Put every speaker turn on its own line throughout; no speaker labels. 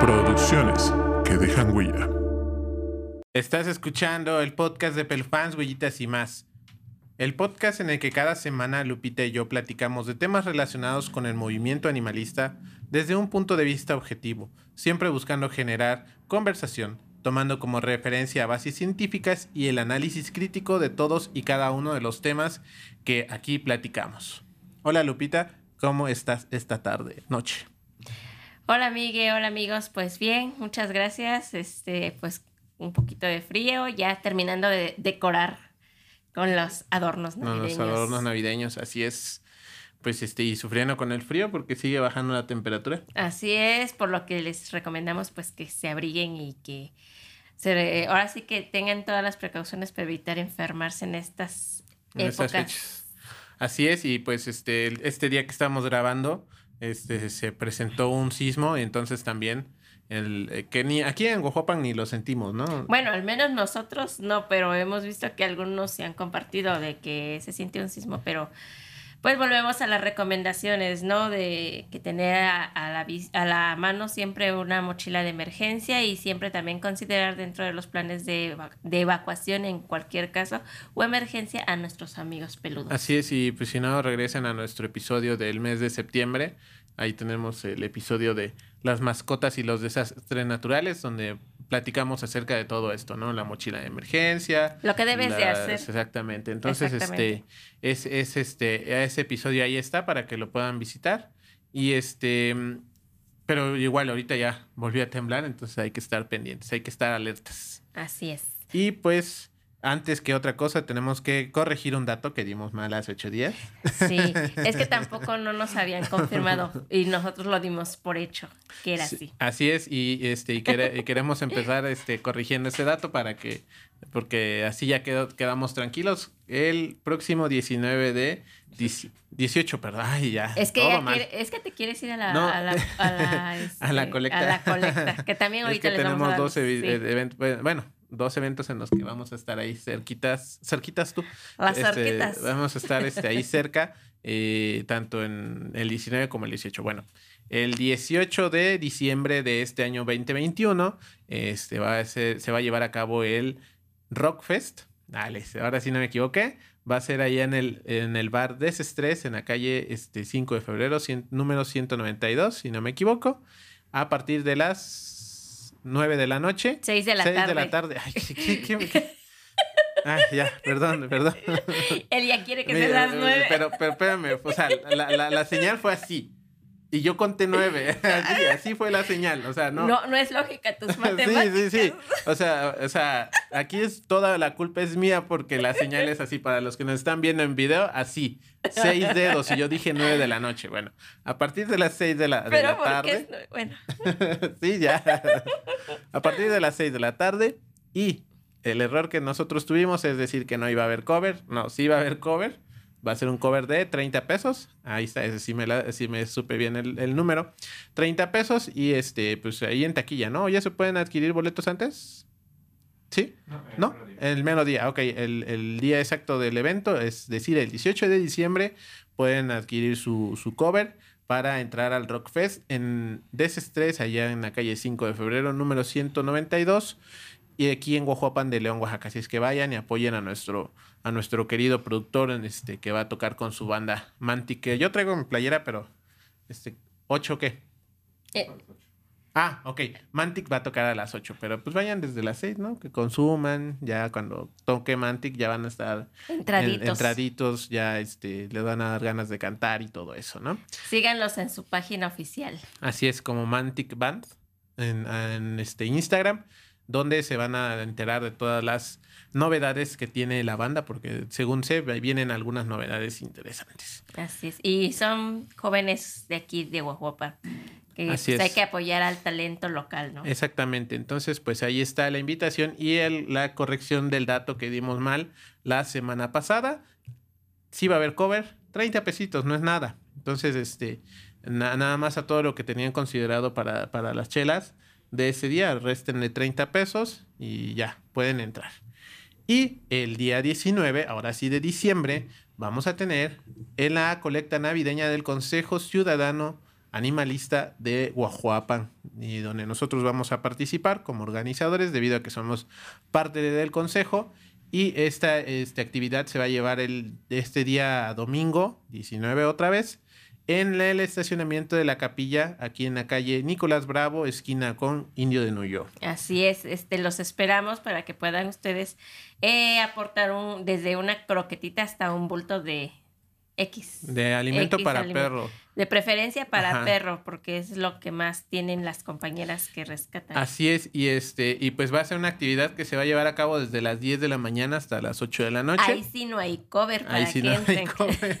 Producciones que dejan huella.
Estás escuchando el podcast de Pelfans, Huellitas y más. El podcast en el que cada semana Lupita y yo platicamos de temas relacionados con el movimiento animalista desde un punto de vista objetivo, siempre buscando generar conversación, tomando como referencia bases científicas y el análisis crítico de todos y cada uno de los temas que aquí platicamos. Hola Lupita, ¿cómo estás esta tarde, noche?
Hola Miguel, hola amigos, pues bien, muchas gracias. Este, pues un poquito de frío, ya terminando de decorar con los adornos navideños.
los adornos navideños, así es. Pues este, y sufriendo con el frío porque sigue bajando la temperatura.
Así es, por lo que les recomendamos pues que se abriguen y que se, ahora sí que tengan todas las precauciones para evitar enfermarse en estas épocas.
Así es, y pues este, este día que estamos grabando, este, se presentó un sismo entonces también el, eh, que ni aquí en Guajopan ni lo sentimos, ¿no?
Bueno, al menos nosotros no, pero hemos visto que algunos se han compartido de que se siente un sismo, pero pues volvemos a las recomendaciones, ¿no? De que tener a, la, a la mano siempre una mochila de emergencia y siempre también considerar dentro de los planes de, de, evacuación en cualquier caso o emergencia a nuestros amigos peludos.
Así es, y pues si no, regresen a nuestro episodio del mes de septiembre. Ahí tenemos el episodio de las mascotas y los desastres naturales, donde platicamos acerca de todo esto, ¿no? La mochila de emergencia.
Lo que debes de hacer.
Exactamente. Entonces, este, es, es este, ese episodio ahí está para que lo puedan visitar. Y este, pero igual ahorita ya volvió a temblar, entonces hay que estar pendientes, hay que estar alertas.
Así es.
Y pues antes que otra cosa, tenemos que corregir un dato que dimos mal hace ocho días.
Sí, es que tampoco no nos habían confirmado y nosotros lo dimos por hecho que era así.
así es, y este y, queremos empezar este corrigiendo ese dato para que, porque así ya quedamos tranquilos. El próximo 19 de 18, perdón, ay, ya.
Es que, es que te quieres ir a la, a la, a la,
a la colecta.
A la colecta, que también ahorita
es que tenemos dos eventos, bueno dos eventos en los que vamos a estar ahí cerquitas, cerquitas tú.
Las
este,
cerquitas.
Vamos a estar este, ahí cerca, eh, tanto en el 19 como el 18. Bueno, el 18 de diciembre de este año 2021 este, va a ser, se va a llevar a cabo el Rockfest. Dale, ahora sí no me equivoqué. Va a ser ahí en el, en el bar Desestrés, en la calle este, 5 de febrero, número 192, si no me equivoco, a partir de las 9 de la noche.
6 de la 6
de la tarde. Ay, ¿qué, qué, qué? Ay, ya, perdón, perdón.
Él ya quiere que sean las 9.
Pero, pero espérame, o sea, la, la, la señal fue así. Y yo conté nueve. Así, así fue la señal. O sea, no.
No, no es lógica tus matemáticas.
sí, sí, sí. O sea, o sea, aquí es toda la culpa es mía porque la señal es así. Para los que nos están viendo en video, así. Seis dedos. Y yo dije nueve de la noche. Bueno, a partir de las seis de la, de la tarde. Es,
bueno.
sí, ya. A partir de las seis de la tarde. Y el error que nosotros tuvimos es decir que no iba a haber cover. No, sí iba a haber cover va a ser un cover de 30 pesos. Ahí está, ese sí me, la, me supe bien el, número. 30 pesos y este, pues ahí en taquilla, ¿no? ¿Ya se pueden adquirir boletos antes? ¿Sí? No, el menos día. Ok, el, día exacto del evento, es decir, el 18 de diciembre, pueden adquirir su, su cover para entrar al Rockfest en Desestrés, allá en la calle 5 de febrero, número 192 y aquí en Guajuapan de León, Oaxaca. Así es que vayan y apoyen a nuestro, a nuestro querido productor este, que va a tocar con su banda Mantic. yo traigo mi playera, pero este, ¿ocho qué? Eh. Ah, ok. Mantic va a tocar a las 8, pero pues vayan desde las 6, ¿no? Que consuman, ya cuando toque Mantic ya van a estar
entraditos,
entraditos ya este, les van a dar ganas de cantar y todo eso, ¿no?
Síganlos en su página oficial.
Así es, como Mantic Band en, en este Instagram donde se van a enterar de todas las novedades que tiene la banda, porque según sé, vienen algunas novedades interesantes.
Así es. Y son jóvenes de aquí, de Guajuapa. Que Así pues, hay que apoyar al talento local, ¿no?
Exactamente. Entonces, pues ahí está la invitación y el, la corrección del dato que dimos mal la semana pasada. Sí va a haber cover, 30 pesitos, no es nada. Entonces, este, nada más a todo lo que tenían considerado para, para las chelas de ese día, restenle 30 pesos y ya, pueden entrar. Y el día 19, ahora sí de diciembre, vamos a tener en la colecta navideña del Consejo Ciudadano Animalista de Guajuapan, y donde nosotros vamos a participar como organizadores debido a que somos parte del consejo. Y esta, esta actividad se va a llevar el, este día domingo, 19 otra vez, en el estacionamiento de la capilla, aquí en la calle Nicolás Bravo, esquina con Indio de Nuyo.
Así es, este, los esperamos para que puedan ustedes eh, aportar un, desde una croquetita hasta un bulto de X.
De alimento
X
para
alimento.
perro.
De preferencia para
Ajá.
perro, porque es lo que más tienen las compañeras que rescatan.
Así es, y este, y pues va a ser una actividad que se va a llevar a cabo desde las 10 de la mañana hasta las 8 de la noche.
Ahí sí no hay cover para
Ahí sí no hay comer.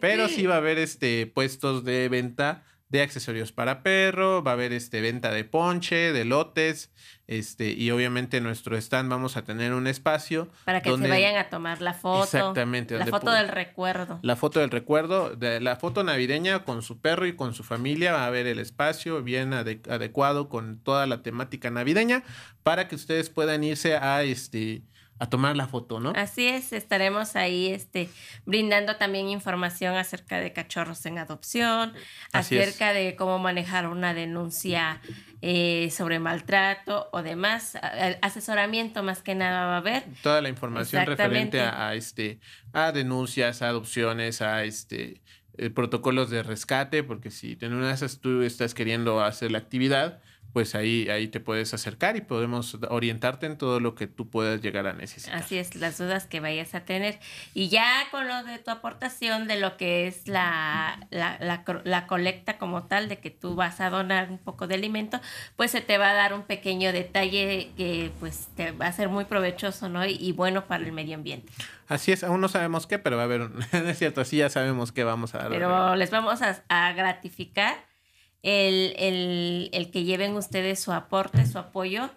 Pero sí va a haber este puestos de venta de accesorios para perro, va a haber este venta de ponche, de lotes, este, y obviamente en nuestro stand vamos a tener un espacio
Para que
donde-
se vayan a tomar la foto.
Exactamente,
La foto del recuerdo.
la foto del recuerdo, de la foto navideña con su perro y con su familia, va a haber el espacio bien ade- adecuado con toda la temática navideña para que ustedes puedan irse a este a tomar la foto, ¿no?
Así es, estaremos ahí este, brindando también información acerca de cachorros en adopción,
Así es.
acerca de cómo manejar una denuncia eh, sobre maltrato o demás. Asesoramiento más que nada va a haber.
toda la información referente a, a, este a denuncias, a adopciones, a este eh, protocolos de rescate, porque si en una de esas tú estás queriendo hacer la actividad, pues ahí, ahí te puedes acercar y podemos orientarte en todo lo que tú puedas llegar a necesitar.
Así es, las dudas que vayas a tener. Y ya con lo de tu aportación de lo que es la, la, la colecta como tal, de que tú vas a donar un poco de alimento, pues se te va a dar un pequeño detalle que pues te va a ser muy provechoso, ¿no? Y, y bueno para el medio ambiente.
Así es, aún no sabemos qué, pero va a haber, un- es cierto, sí ya sabemos qué vamos a dar.
Pero les vamos a, a gratificar el, el- el que lleven ustedes su aporte, su apoyo.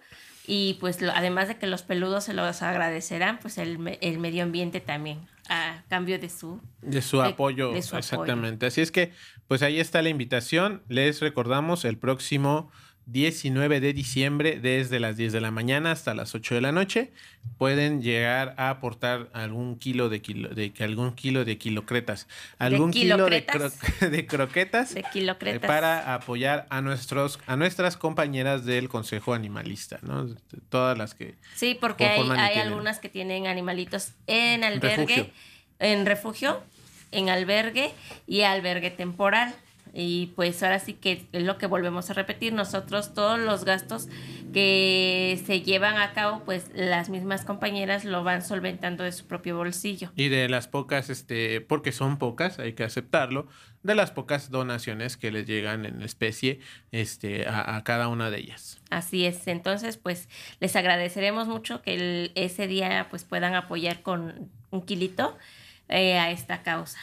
Y pues lo- además de que los peludos se los agradecerán, pues el, el medio ambiente también, a cambio de su
De su
de-
apoyo,
de su apoyo.
exactamente. Así es que, pues ahí está la invitación. Les recordamos el próximo 19 de diciembre, desde las 10 de la mañana hasta las 8 de la noche, pueden llegar a aportar algún kilo de kilo, de algún kilo de kilocretas, algún kilo de, cro- de croquetas.
de
eh,
kilocretas.
para apoyar a nuestros a nuestras compañeras del Consejo Animalista, ¿no? Todas las que
Sí, porque hay, hay algunas que tienen animalitos en albergue,
Refugio.
en refugio, en albergue y albergue temporal. Y pues ahora sí que es lo que volvemos a repetir, nosotros todos los gastos que se llevan a cabo, pues las mismas compañeras lo van solventando de su propio bolsillo.
Y de las pocas, este, porque son pocas, hay que aceptarlo, de las pocas donaciones que les llegan en especie este, a, a cada una de ellas.
Así es, entonces pues les agradeceremos mucho que el- ese día pues puedan apoyar con un kilito eh, a esta causa.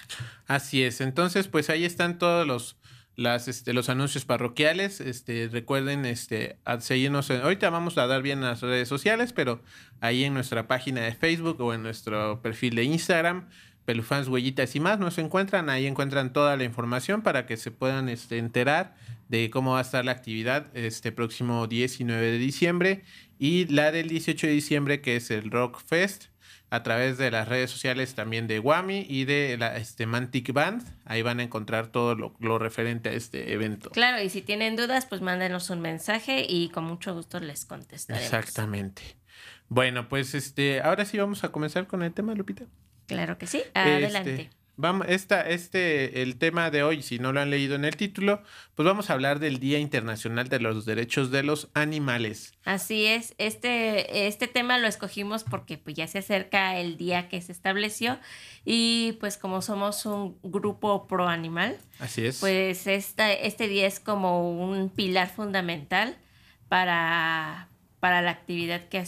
Así es. Entonces, pues ahí están todos los, las, este, los anuncios parroquiales. Este, recuerden este, seguirnos. ahorita vamos a dar bien las redes sociales, pero ahí en nuestra página de Facebook o en nuestro perfil de Instagram, Pelufans, Huellitas y más, nos encuentran. Ahí encuentran toda la información para que se puedan este, enterar de cómo va a estar la actividad este próximo 19 de diciembre y la del 18 de diciembre, que es el Rock Fest a través de las redes sociales también de Wami y de la este, Mantic Band. Ahí van a encontrar todo lo, lo referente a este evento.
Claro, y si tienen dudas, pues mándenos un mensaje y con mucho gusto les contestaremos.
Exactamente. Bueno, pues este, ahora sí vamos a comenzar con el tema, Lupita.
Claro que sí. Adelante.
Este, vamos, esta, este, el tema de hoy, si no lo han leído en el título, pues vamos a hablar del Día Internacional de los Derechos de los Animales.
Así es. Este, este tema lo escogimos porque pues, ya se acerca el día que se estableció y pues como somos un grupo pro animal,
Así es.
pues esta, este día es como un pilar fundamental para, para la actividad que,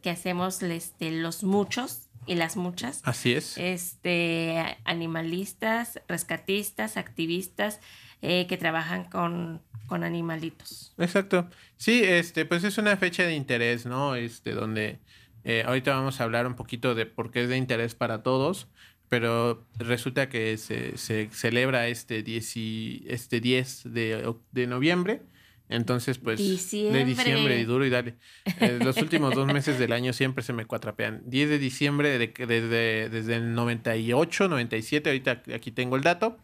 que hacemos este, los muchos y las muchas.
Así es.
este, animalistas, rescatistas, activistas eh, que trabajan con, con animalitos.
Exacto. Sí, este, pues es una fecha de interés, ¿no? Este, donde eh, ahorita vamos a hablar un poquito de por qué es de interés para todos, pero resulta que se, se celebra este 10, y- este 10 de, de noviembre. Entonces, pues,
Diciembre.
de diciembre y duro y dale. Eh, los últimos dos meses del año siempre se me cuatrapean. 10 de diciembre de, que desde, desde el 98, 97, ahorita aquí tengo el dato.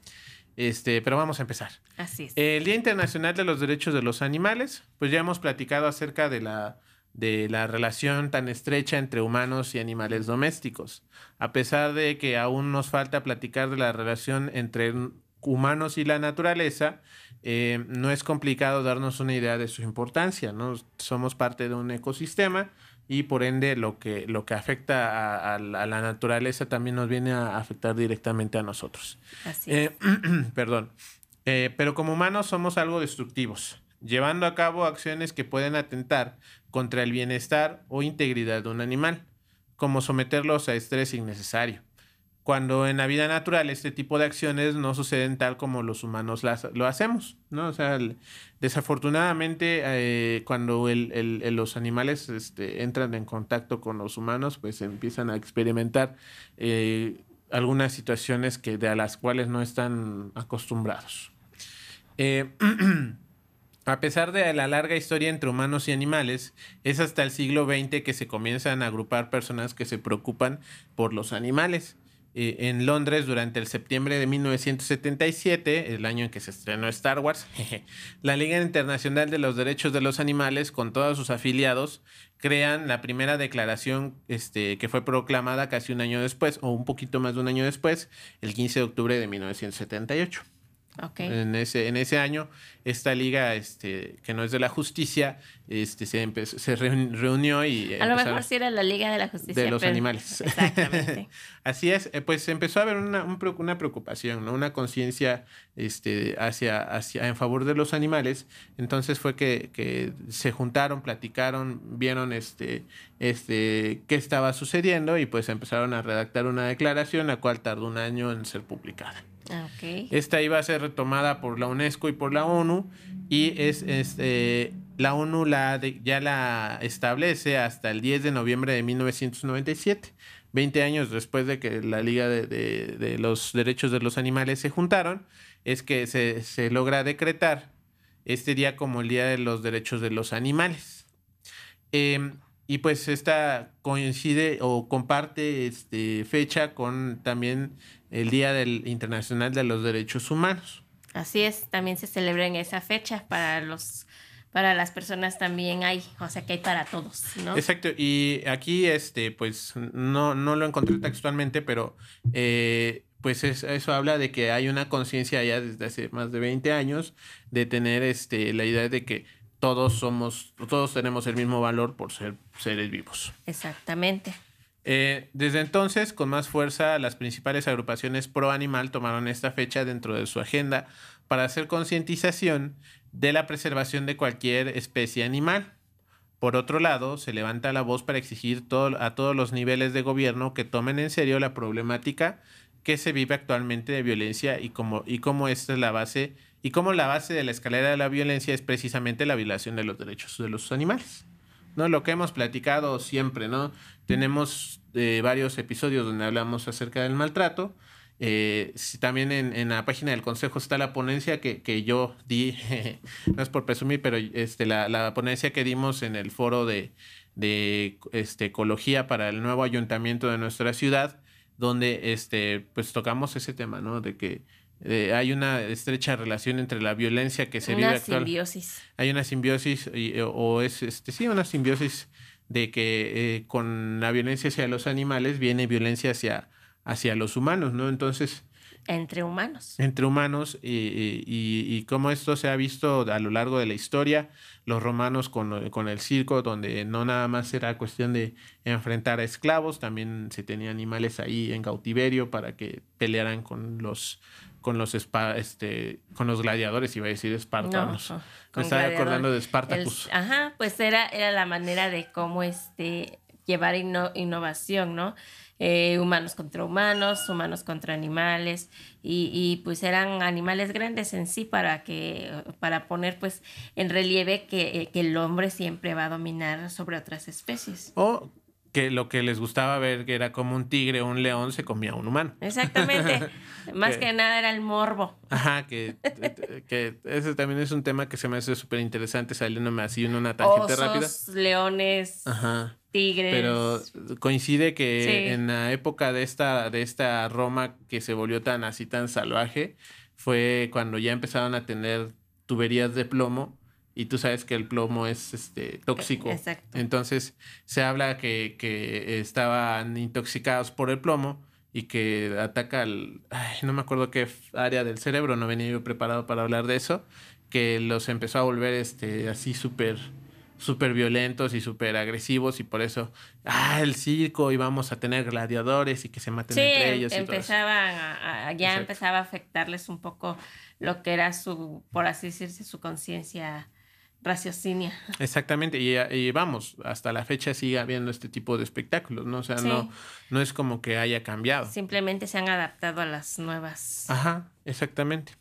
Este, pero vamos a empezar.
Así es.
El Día Internacional de los Derechos de los Animales, pues ya hemos platicado acerca de la, de la relación tan estrecha entre humanos y animales domésticos. A pesar de que aún nos falta platicar de la relación entre humanos y la naturaleza, eh, no es complicado darnos una idea de su importancia, ¿no? Somos parte de un ecosistema y por ende lo que, lo que afecta a, a la naturaleza también nos viene a afectar directamente a nosotros.
Así
Eh, perdón. Eh, pero como humanos somos algo destructivos, llevando a cabo acciones que pueden atentar contra el bienestar o integridad de un animal, como someterlos a estrés innecesario. Cuando en la vida natural este tipo de acciones no suceden tal como los humanos las- lo hacemos, ¿no? O sea, desafortunadamente eh, cuando el- los animales este, entran en contacto con los humanos, pues empiezan a experimentar eh, algunas situaciones que, de a las cuales no están acostumbrados. Eh, a pesar de la larga historia entre humanos y animales, es hasta el siglo XX que se comienzan a agrupar personas que se preocupan por los animales. Eh, en Londres, durante el septiembre de 1977, el año en que se estrenó Star Wars, la Liga Internacional de los Derechos de los Animales, con todos sus afiliados, crean la primera declaración este, que fue proclamada casi un año después, o un poquito más de un año después, el 15 de octubre de 1978. En ese, en ese año, esta liga, este, que no es de la justicia, este, se, empezó- se reun- reunió y...
A lo mejor sí era la Liga de la Justicia.
de los
pero-
animales.
Exactamente.
Así es, eh, pues empezó a haber una, un una preocupación, ¿no? Una conciencia este, hacia, hacia, en favor de los animales. Entonces fue que, que se juntaron, platicaron, vieron este, este, qué estaba sucediendo y pues empezaron a redactar una declaración, la cual tardó un año en ser publicada.
Ah, Ok.
Esta iba a ser retomada por la UNESCO y por la ONU y es, este, la ONU la ya la establece hasta el 10 de noviembre de 1997, 20 años después de que la Liga de, de- de los Derechos de los Animales se juntaron, es que se, se logra decretar este día como el Día de los Derechos de los Animales. Em, y pues esta coincide o comparte este, fecha con también el Día del Internacional de los Derechos Humanos.
Así es, también se celebra en esa fecha para los para las personas también hay, o sea que hay para todos, ¿no?
Exacto, y aquí este, pues no, no lo encontré textualmente, pero eh, pues es- eso habla de que hay una conciencia ya desde hace más de 20 años de tener este, la idea de que todos somos, todos tenemos el mismo valor por ser seres vivos.
Exactamente.
Eh, desde entonces, con más fuerza, las principales agrupaciones pro animal tomaron esta fecha dentro de su agenda para hacer concientización de la preservación de cualquier especie animal. Por otro lado, se levanta la voz para exigir todo- a todos los niveles de gobierno que tomen en serio la problemática que se vive actualmente de violencia y cómo, y cómo esta es la base y cómo la base de la escalera de la violencia es precisamente la violación de los derechos de los animales. ¿No? Lo que hemos platicado siempre, ¿no? Tenemos eh, varios episodios donde hablamos acerca del maltrato. Eh, si también en, en la página del consejo está la ponencia que, que yo di, no es por presumir, pero este, la, la ponencia que dimos en el foro de, de este, ecología para el nuevo ayuntamiento de nuestra ciudad, donde este, pues tocamos ese tema, ¿no? De que eh, hay una estrecha relación entre la violencia que se vive
Una
actual
simbiosis.
hay una simbiosis y- o es este sí una simbiosis de que eh, con la violencia hacia los animales viene violencia hacia hacia los humanos no entonces
Entre humanos.
entre humanos y, y, cómo esto se ha visto a lo largo de la historia los romanos con, con el circo donde no nada más era cuestión de enfrentar a esclavos también se tenía animales ahí en cautiverio para que pelearan con los con los espa- este con los gladiadores iba a decir espartanos
No,
me estaba
gladiador.
acordando de
El-
Spartacus
ajá, pues era, era la manera de cómo este, llevar inno- innovación, ¿no? Eh, humanos contra humanos, humanos contra animales, y, y, pues eran animales grandes en sí para que, para poner pues en relieve que, eh, que el hombre siempre va a dominar sobre otras especies.
O que lo que les gustaba ver que era como un tigre o un león se comía a un humano.
Exactamente. Más
Que-
que nada era el morbo.
Ajá, que, que ese también es un tema que se me hace súper interesante saliéndome así en una rápida.
Osos, leones,
Ajá.
Tigres.
Pero coincide que
Sí.
en la época de esta, de esta Roma que se volvió tan así tan salvaje, fue cuando ya empezaron a tener tuberías de plomo y tú sabes que el plomo es este tóxico.
Exacto.
Entonces se habla que, que estaban intoxicados por el plomo y que ataca al... ay, no me acuerdo qué área del cerebro, no venía yo preparado para hablar de eso, que los empezó a volver este, así súper súper violentos y súper agresivos y por eso, ah, el circo y vamos a tener gladiadores y que se maten
Sí,
entre
em-
ellos. y todo eso.
empezaban a- a- ya
Exacto.
empezaba a afectarles un poco lo que era su, por así decirse, su conciencia raciocinia.
Exactamente, y, y vamos, hasta la fecha sigue habiendo este tipo de espectáculos, ¿no? O sea,
Sí.
no, no es como que haya cambiado.
Simplemente se han adaptado a las nuevas.
Ajá, exactamente.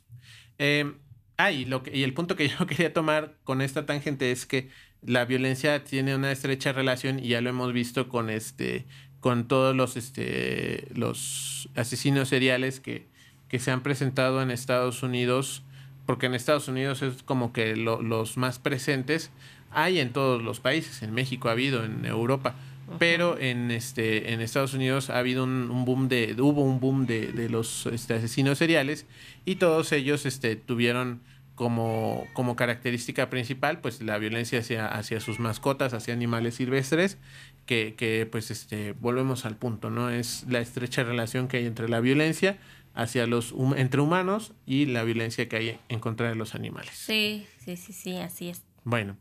Eh, ah, y, lo que, y el punto que yo quería tomar con esta tangente es que la violencia tiene una estrecha relación, y ya lo hemos visto con este, con todos los, este, los asesinos seriales que, que se han presentado en Estados Unidos, porque en Estados Unidos es como que lo- los más presentes. Hay en todos los países, en México ha habido, en Europa, pero en este en Estados Unidos ha habido un, un boom de hubo un boom de, de los este, asesinos seriales y todos ellos este tuvieron como, como característica principal pues la violencia hacia, hacia sus mascotas hacia animales silvestres que, que pues este volvemos al punto no es la estrecha relación que hay entre la violencia hacia los entre humanos y la violencia que hay en contra de los animales
Sí, sí, sí, sí, así es.
bueno,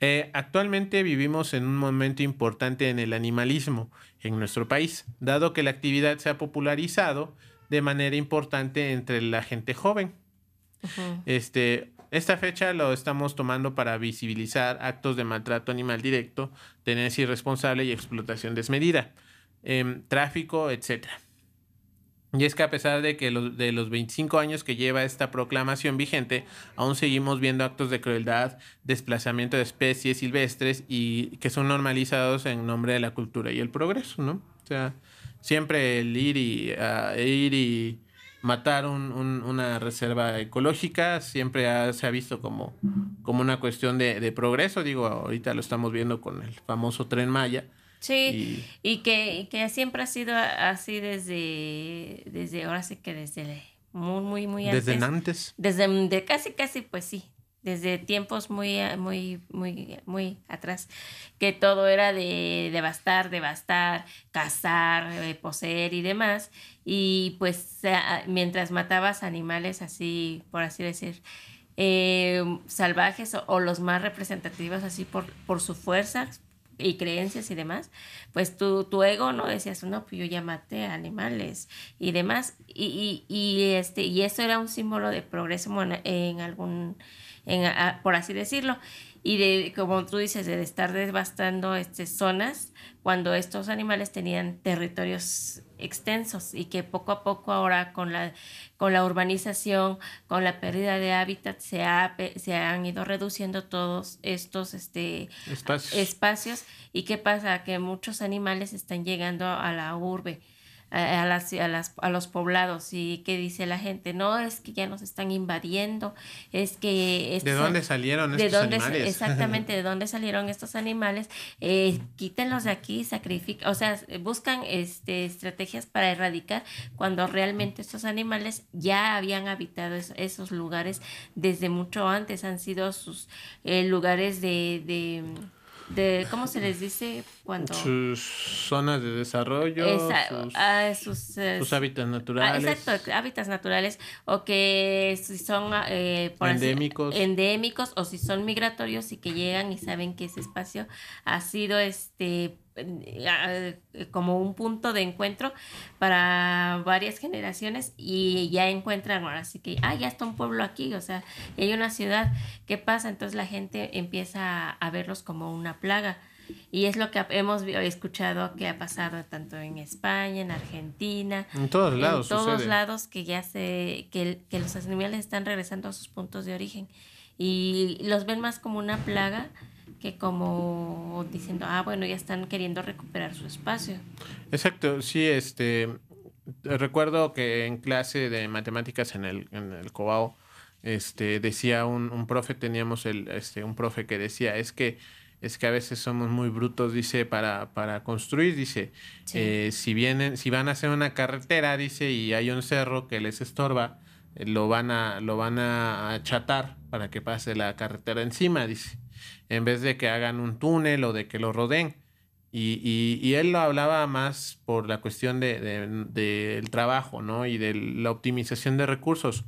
eh, actualmente vivimos en un momento importante en el animalismo en nuestro país, dado que la actividad se ha popularizado de manera importante entre la gente joven. Este, esta fecha lo estamos tomando para visibilizar actos de maltrato animal directo, tenencia irresponsable y explotación desmedida, em, tráfico, etc. Y es que a pesar de que los, de los 25 años que lleva esta proclamación vigente, aún seguimos viendo actos de crueldad, desplazamiento de especies silvestres y que son normalizados en nombre de la cultura y el progreso, ¿no? O sea, siempre el ir y, ah, ir y matar un- un- una reserva ecológica siempre ha- se ha visto como, como una cuestión de, de progreso. Digo, ahorita lo estamos viendo con el famoso tren Maya.
Sí, y, que, que siempre ha sido así desde, desde ahora sí que desde muy, muy, muy antes.
Desde antes.
Desde de casi, casi, pues sí, desde tiempos muy, eh, muy, muy, muy atrás, que todo era de devastar, devastar, cazar, eh, poseer y demás. Y pues a- mientras matabas animales así, por así decir, eh, salvajes o, los más representativos así por, por su fuerza y creencias y demás, pues tu, tu ego no decías, no, pues yo ya maté animales y demás, y, y, y, este, y eso era un símbolo de progreso en algún, en, a- por así decirlo, y de, como tú dices, de estar devastando este, zonas cuando estos animales tenían territorios extensos y que poco a poco ahora con la, con la urbanización, con la pérdida de hábitat, se, ha, se han ido reduciendo todos estos este,
Espacios.
espacios. ¿Y qué pasa? Que muchos animales están llegando a la urbe, a, a las, a, las, a los poblados. ¿Y qué dice la gente? No, es que ya nos están invadiendo, es que...
¿De dónde salieron
de
estos
dónde,
animales?
exactamente, de dónde salieron estos animales, eh, quítenlos de aquí, sacrifican, o sea, buscan este, estrategias para erradicar cuando realmente estos animales ya habían habitado es- esos lugares desde mucho antes, han sido sus eh, lugares de, de, de, ¿cómo se les dice? Cuando...
sus zonas de desarrollo,
Esa-
sus,
ah, sus, eh,
sus hábitats
Ah,
naturales.
exacto, hábitats naturales o que si son eh, por así-
Endémicos.
o si son migratorios y que llegan y saben que ese espacio ha sido este eh, como un punto de encuentro para varias generaciones y ya encuentran ahora sí que ah ya está un pueblo aquí o sea y hay una ciudad qué pasa entonces la gente empieza a verlos como una plaga y es lo que hemos escuchado que ha pasado tanto en España, en Argentina,
En todos lados
en todos
sucede.
lados que ya se que, que los animales están regresando a sus puntos de origen. Y los ven más como una plaga que como diciendo ah bueno ya están queriendo recuperar su espacio
Exacto, sí, este recuerdo que en clase de matemáticas en el, en el Cobao, este, decía un, un profe, teníamos el, este, un profe que decía, es que es que a veces somos muy brutos, dice, para, para construir, dice,
Sí.
eh, si vienen, si van a hacer una carretera, dice, y hay un cerro que les estorba, lo van a, lo van a achatar para que pase la carretera encima, dice, en vez de que hagan un túnel o de que lo rodeen. Y, y, y él lo hablaba más por la cuestión de, de- del trabajo, ¿no? Y de la optimización de recursos.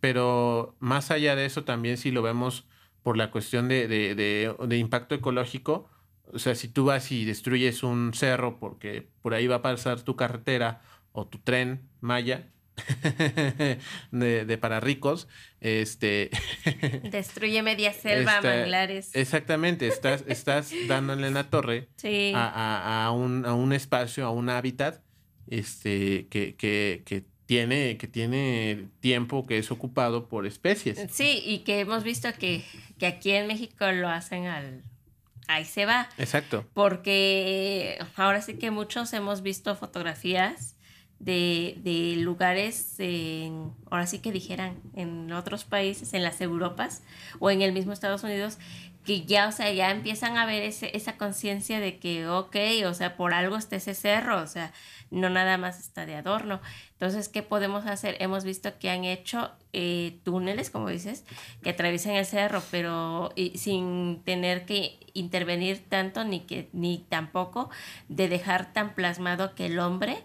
Pero más allá de eso, también si lo vemos por la cuestión de, de- de- de impacto ecológico, o sea, si tú vas y destruyes un cerro porque por ahí va a pasar tu carretera o tu tren Maya de, de para ricos, este,
Destruye media selva,
Este,
manglares.
exactamente, estás, estás dándole en la torre
sí.
a, a- a un, a un espacio, a un hábitat este, que, que, que tiene, que tiene tiempo que es ocupado por especies.
Sí, y que hemos visto que, que aquí en México lo hacen al... Ahí se va.
Exacto.
Porque ahora sí que muchos hemos visto fotografías de, de lugares, en, ahora sí que dijeran, en otros países, en las Europas o en el mismo Estados Unidos, que ya, o sea, ya empiezan a ver ese, esa conciencia de que, ok, o sea, por algo está ese cerro, o sea, no nada más está de adorno. Entonces, ¿qué podemos hacer? Hemos visto que han hecho eh, túneles, como dices, que atraviesan el cerro, pero sin tener que intervenir tanto ni que ni tampoco de dejar tan plasmado que el hombre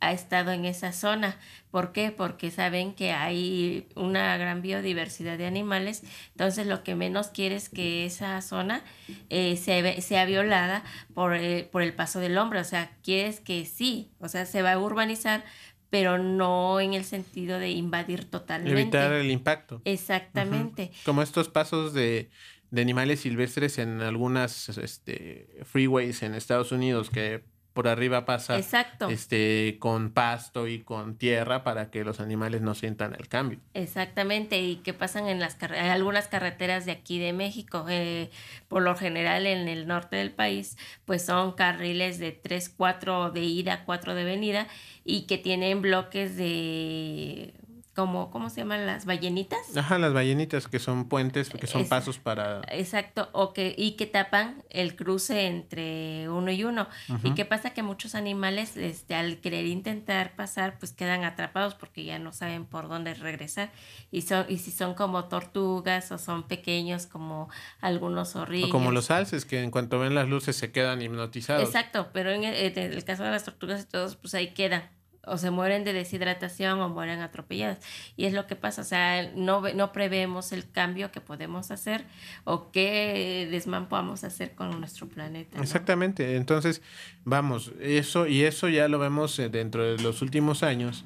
ha estado en esa zona. ¿Por qué? Porque saben que hay una gran biodiversidad de animales, entonces lo que menos quiere es que esa zona eh, se sea violada por, eh, por el paso del hombre, o sea, quieres que sí, o sea, se va a urbanizar, pero no en el sentido de invadir totalmente.
Evitar el impacto.
Exactamente.
Como estos pasos de, de animales silvestres en algunas este, freeways en Estados Unidos que por arriba pasa
Exacto.
este, con pasto y con tierra para que los animales no sientan el cambio.
Exactamente, y que pasan en las carre- algunas carreteras de aquí de México. eh, por lo general en el norte del país, pues son carriles de 3, 4 de ida, 4 de venida, y que tienen bloques de como, ¿cómo se llaman las ballenitas?
Ajá, las ballenitas que son puentes, que son
Es-
pasos para...
Exacto, o que, y que tapan el cruce entre uno y uno. ¿Y qué pasa? Que muchos animales, este, al querer intentar pasar, pues quedan atrapados porque ya no saben por dónde regresar. Y, son, y si son como tortugas o son pequeños como algunos
O
zorrillos.
como los alces, que en cuanto ven las luces se quedan hipnotizados.
Exacto, pero en el, en el caso de las tortugas y todos, pues ahí quedan. O se mueren de deshidratación o mueren atropelladas. Y es lo que pasa, o sea, no, no prevemos el cambio que podemos hacer o qué desmán podamos hacer con nuestro planeta. ¿no?
Exactamente. Entonces, vamos, eso y eso ya lo vemos eh, dentro de los últimos años,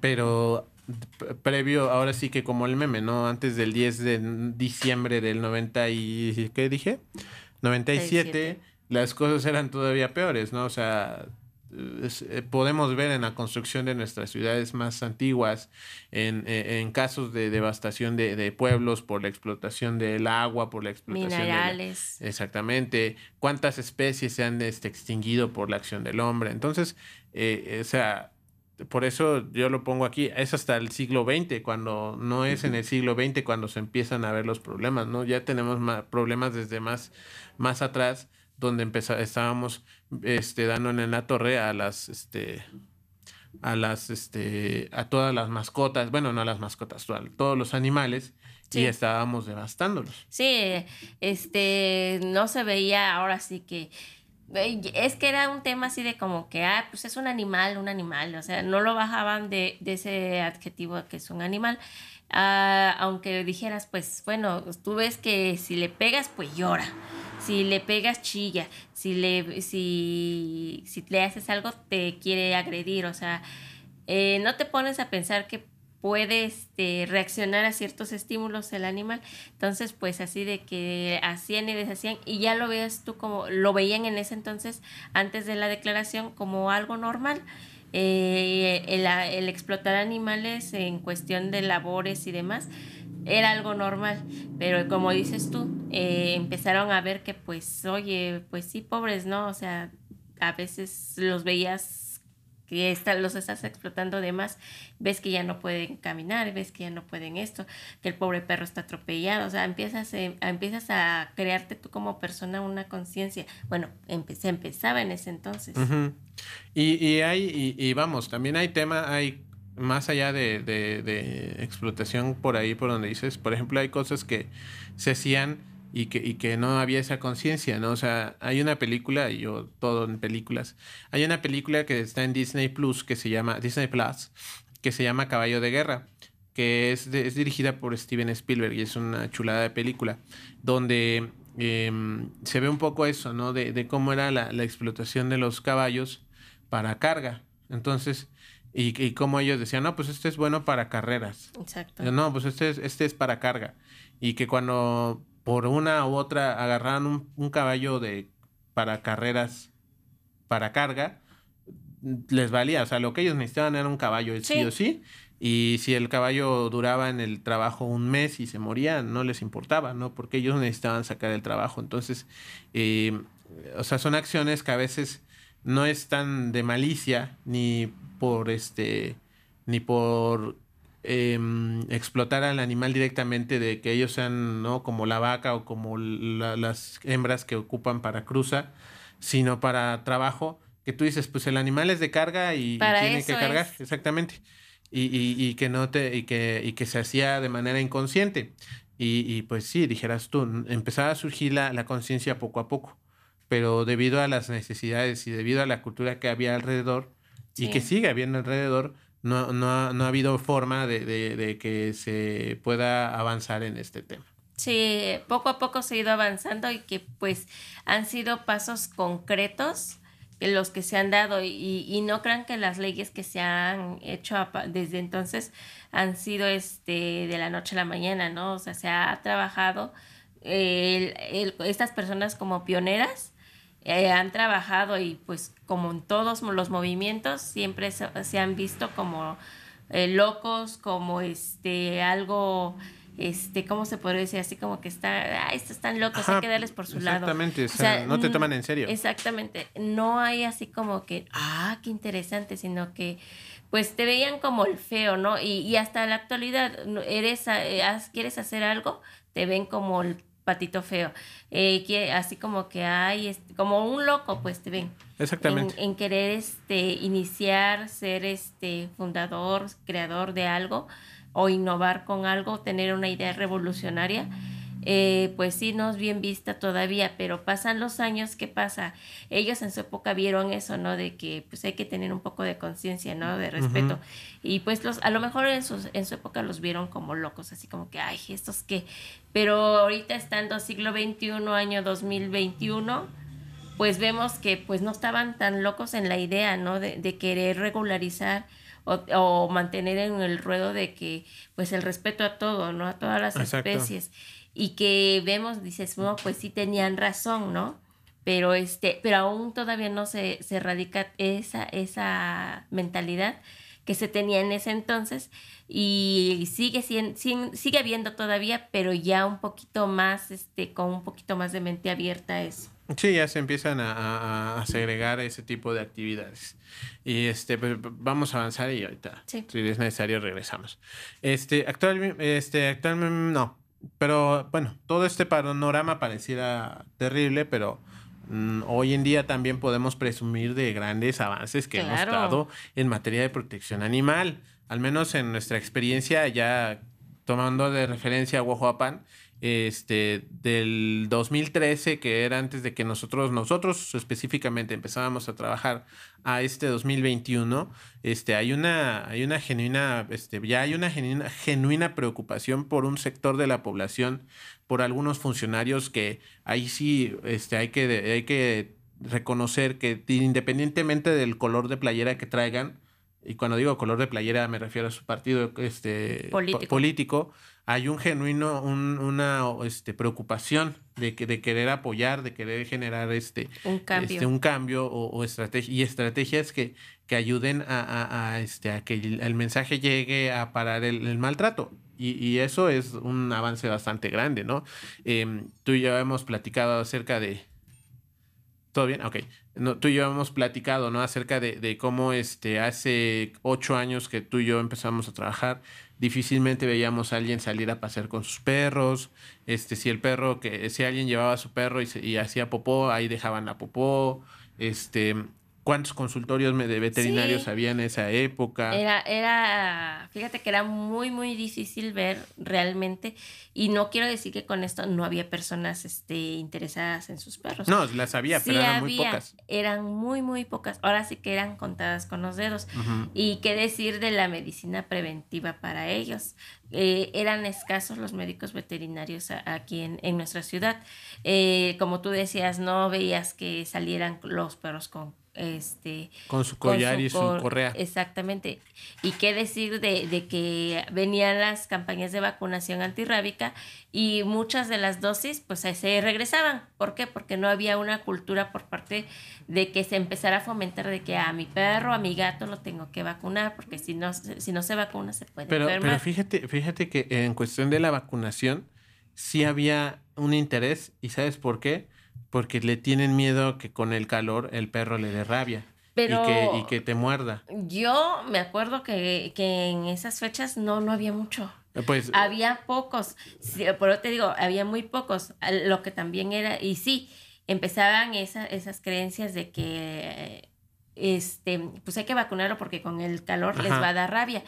pero previo, ahora sí que como el meme, ¿no? Antes del 10 de diciembre del 90 y ¿qué dije? 97,
97.
las cosas eran todavía peores, ¿no? O sea, es- eh, podemos ver en la construcción de nuestras ciudades más antiguas, en, eh, en casos de devastación de, de pueblos por la explotación del agua, por la explotación de la-
Minerales.
Exactamente. ¿Cuántas especies se han este, extinguido por la acción del hombre? Entonces, eh, o sea, por eso yo lo pongo aquí, es hasta el siglo XX, cuando no es en el siglo XX cuando se empiezan a ver los problemas, ¿no? Ya tenemos ma- problemas desde más, más atrás, donde estábamos este, dándole en la torre a las, este, a las, este, a todas las mascotas, bueno, no a las mascotas, a todos los animales,
Sí.
y estábamos devastándolos.
Sí, este, no se veía ahora sí que... Es que era un tema así de como que, ah, pues es un animal, un animal, o sea, no lo bajaban de, de ese adjetivo que es un animal, Ah, aunque dijeras, pues bueno, tú ves que si le pegas, pues llora, si le pegas, chilla, si le, si, si le haces algo, te quiere agredir, o sea, eh, no te pones a pensar que puede este, reaccionar a ciertos estímulos el animal. Entonces, pues así de que hacían y deshacían y ya lo veas tú como, lo veían en ese entonces, antes de la declaración, como algo normal. Eh, el, el explotar animales en cuestión de labores y demás era algo normal, pero como dices tú, eh, empezaron a ver que pues, oye, pues sí, pobres, ¿no? O sea, a veces los veías que está- los estás explotando de más, ves que ya no pueden caminar, ves que ya no pueden esto, que el pobre perro está atropellado, o sea, empiezas, eh, a- empiezas a crearte tú como persona una conciencia. Bueno, empe- se empezaba en ese entonces.
Y, y hay, y, y vamos, también hay tema, hay más allá de, de, de explotación por ahí, por donde dices, por ejemplo, hay cosas que se hacían y que, y que no había esa conciencia, ¿no? O sea, hay una película, y yo todo en películas, hay una película que está en Disney Plus que se llama, Disney Plus, que se llama Caballo de Guerra, que es, es dirigida por Steven Spielberg y es una chulada de película, donde em, se ve un poco eso, ¿no? De, de cómo era la, la, explotación de los caballos para carga. Entonces, y, y cómo ellos decían, no, pues este es bueno para carreras.
Exacto.
No, pues este es, este es para carga. Y que cuando por una u otra agarraban un, un caballo de para carreras para carga, les valía. O sea, lo que ellos necesitaban era un caballo, sí, sí o sí. Y si el caballo duraba en el trabajo un mes y se moría, no les importaba, ¿no? Porque ellos necesitaban sacar el trabajo. Entonces, eh, o sea, son acciones que a veces no están de malicia ni por este ni por eh, explotar al animal directamente de que ellos sean no como la vaca o como la, las hembras que ocupan para cruza sino para trabajo que tú dices pues el animal es de carga y, y tiene que cargar.
es.
exactamente. Y, y, y, que no te y que, y que se hacía de manera inconsciente. Y, y pues sí dijeras tú empezaba a surgir la, la conciencia poco a poco. Pero debido a las necesidades y debido a la cultura que había alrededor sí. y que sigue habiendo alrededor no, no, ha, no ha habido forma de, de, que se pueda avanzar en este tema.
Sí, poco a poco se ha ido avanzando y que pues han sido pasos concretos los que se han dado y, y no crean que las leyes que se han hecho desde entonces han sido este de la noche a la mañana, ¿no? O sea, se ha trabajado el, estas personas como pioneras eh, han trabajado y pues como en todos los movimientos siempre se, se han visto como eh, locos, como este algo este, ¿cómo se podría decir? Así como que está, ah, estos están locos, Ajá, hay que darles por su
exactamente,
lado.
Exactamente, o sea, no te toman en serio.
Exactamente, no hay así como que, ah, qué interesante, sino que pues te veían como el feo, ¿no? Y, y hasta la actualidad, eres, eh, quieres hacer algo, te ven como el patito feo. Eh, que, así como que hay, como un loco, pues te ven.
Exactamente.
En, en, querer este, iniciar, ser este, fundador, creador de algo o innovar con algo, tener una idea revolucionaria. Eh, pues sí, no es bien vista todavía, pero pasan los años, ¿qué pasa? Ellos en su época vieron eso, ¿no? De que pues hay que tener un poco de conciencia, ¿no? De respeto. Uh -huh. Y pues los, a lo mejor en su, en su época los vieron como locos, así como que, ay, estos qué. Pero ahorita estando siglo XXI, año 2021, pues vemos que pues no estaban tan locos en la idea, ¿no? De, de querer regularizar o, o, mantener en el ruedo de que pues el respeto a todo, ¿no? A todas las Exacto. especies y que vemos, dices, bueno, pues sí tenían razón, ¿no? Pero, este, pero aún todavía no se, se radica esa, esa mentalidad que se tenía en ese entonces y sigue, sigue, sigue habiendo todavía, pero ya un poquito más, este, con un poquito más de mente abierta a eso.
Sí, ya se empiezan a, a, a, segregar ese tipo de actividades. Y este, pues, vamos a avanzar y ahorita, sí. si es necesario, regresamos. Este, actualmente, este, actualmente, no, pero bueno, todo este panorama pareciera terrible, pero mm, hoy en día también podemos presumir de grandes avances que claro. hemos dado en materia de protección animal. Al menos en nuestra experiencia, ya tomando de referencia a Huajuapan, este, del 2013, que era antes de que nosotros, nosotros específicamente empezábamos a trabajar a este 2021, este, hay una, hay una genuina, este, ya hay una genuina, genuina preocupación por un sector de la población, por algunos funcionarios que ahí sí, este, hay que, hay que reconocer que independientemente del color de playera que traigan, y cuando digo color de playera me refiero a su partido este,
político.
político hay un genuino, un, una este, preocupación de, que, de querer apoyar, de querer generar este,
un cambio,
este, un cambio o, o estrategia, y estrategias que, que ayuden a, a, a, este, a que el mensaje llegue a parar el, el maltrato. Y, y, eso es un avance bastante grande, ¿no? Eh, tú y yo hemos platicado acerca de... ¿Todo bien? Ok. No, tú y yo hemos platicado, ¿no? Acerca de, de cómo este, hace ocho años que tú y yo empezamos a trabajar, difícilmente veíamos a alguien salir a pasear con sus perros. Este, si el perro, que si alguien llevaba a su perro y, y hacía popó, ahí dejaban la popó. Este, cuántos consultorios de veterinarios
Sí.
había en esa época.
Era, era, fíjate que era muy, muy difícil ver realmente, y no quiero decir que con esto no había personas este, interesadas en sus perros.
No, las había, pero eran muy pocas.
Eran muy, muy pocas. Ahora sí que eran contadas con los dedos. Y qué decir de la medicina preventiva para ellos. Eh, eran escasos los médicos veterinarios aquí en, en nuestra ciudad. Eh, como tú decías, no veías que salieran los perros con este
Con su
con
collar y su
cor-
correa.
Exactamente. Y qué decir de, de que venían las campañas de vacunación antirrábica y muchas de las dosis pues se regresaban. ¿Por qué? Porque no había una cultura por parte de que se empezara a fomentar de que a mi perro, a mi gato lo tengo que vacunar, porque si no, se- si no se vacuna se puede
Pero, pero fíjate, fíjate que en cuestión de la vacunación, sí había un interés, ¿y sabes por qué? Porque le tienen miedo que con el calor el perro le dé rabia.
Pero-
y, que, y que te muerda.
Yo me acuerdo que, que en esas fechas no, no había mucho.
Pues
Había pocos, sí, por eso te digo, había muy pocos, lo que también era, y sí, empezaban esa- esas creencias de que este, pues hay que vacunarlo porque con el calor les va a dar rabia.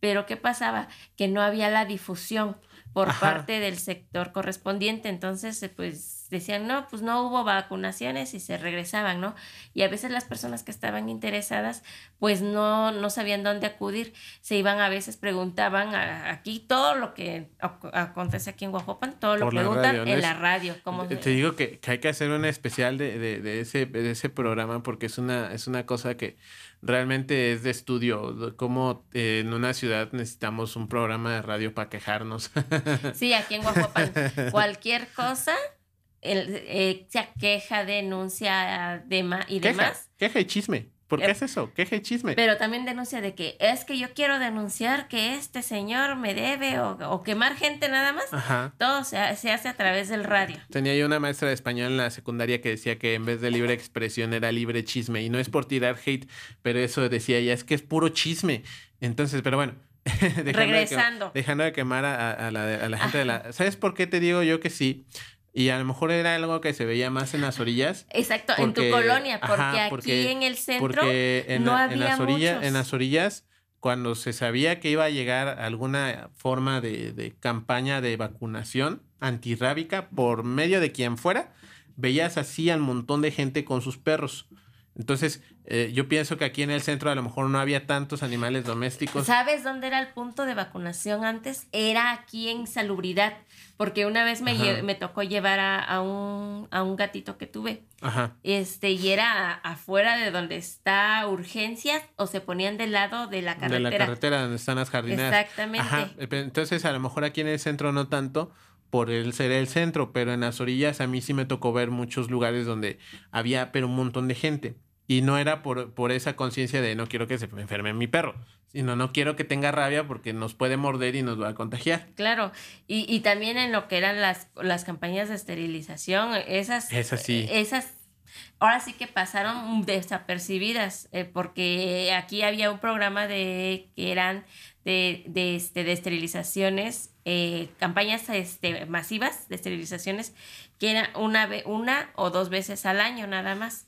Pero ¿qué pasaba? Que no había la difusión por
Ajá.
parte del sector correspondiente. Entonces, eh, pues decían, no, pues no hubo vacunaciones y se regresaban, ¿no? Y a veces las personas que estaban interesadas, pues no, no sabían dónde acudir. Se iban a veces, preguntaban a- aquí todo lo que ac- acontece aquí en Guajopan, todo lo
Por
preguntan
radio, ¿no?
en la radio. Como
Te digo que, que hay que hacer una especial de, de- de ese, de ese programa porque es una, es una cosa que realmente es de estudio. de Cómo eh, en una ciudad necesitamos un programa de radio para quejarnos.
Sí, aquí en Guajuapan. Cualquier cosa, el, eh, sea queja, denuncia dema- y
queja,
demás.
queja y chisme. ¿Por qué
Eh,
es eso? Queja y chisme.
Pero también denuncia de que es que yo quiero denunciar que este señor me debe o, o quemar gente nada más.
Ajá.
Todo se, se hace a través del radio.
Tenía yo una maestra de español en la secundaria que decía que en vez de libre expresión era libre chisme. Y no es por tirar hate, pero eso decía ella, es que es puro chisme. Entonces, pero bueno. dejando de que-
Regresando.
dejando de quemar a, a la, a la gente de la... ¿Sabes por qué te digo yo que sí? Y a lo mejor era algo que se veía más en las orillas.
Exacto, en tu colonia, porque
ajá,
aquí en el centro
Porque en,
no
la- en
había
las orillas,
muchos.
en las orillas, cuando se sabía que iba a llegar alguna forma de, de campaña de vacunación antirrábica por medio de quien fuera, veías así al montón de gente con sus perros. Entonces, eh, yo pienso que aquí en el centro a lo mejor no había tantos animales domésticos.
¿Sabes dónde era el punto de vacunación antes? Era aquí en Salubridad, porque una vez me, lle- me tocó llevar a, a un, a un gatito que tuve.
Ajá.
Este, y era afuera de donde está urgencias o se ponían del lado de la
De
carretera.
la carretera donde están las jardineras.
Exactamente.
Ajá. eh, Entonces, a lo mejor aquí en el centro no tanto por el ser el centro, pero en las orillas a mí sí me tocó ver muchos lugares donde había pero un montón de gente. Y no era por, por esa conciencia de no quiero que se me enferme mi perro, sino no quiero que tenga rabia porque nos puede morder y nos va a contagiar.
Claro, y, y también en lo que eran las, las campañas de esterilización, esas...
Esas sí.
Esas ahora sí que pasaron desapercibidas, eh, porque aquí había un programa de que eran de, de, este, de esterilizaciones, eh, campañas este, masivas de esterilizaciones, que era una, una o dos veces al año nada más.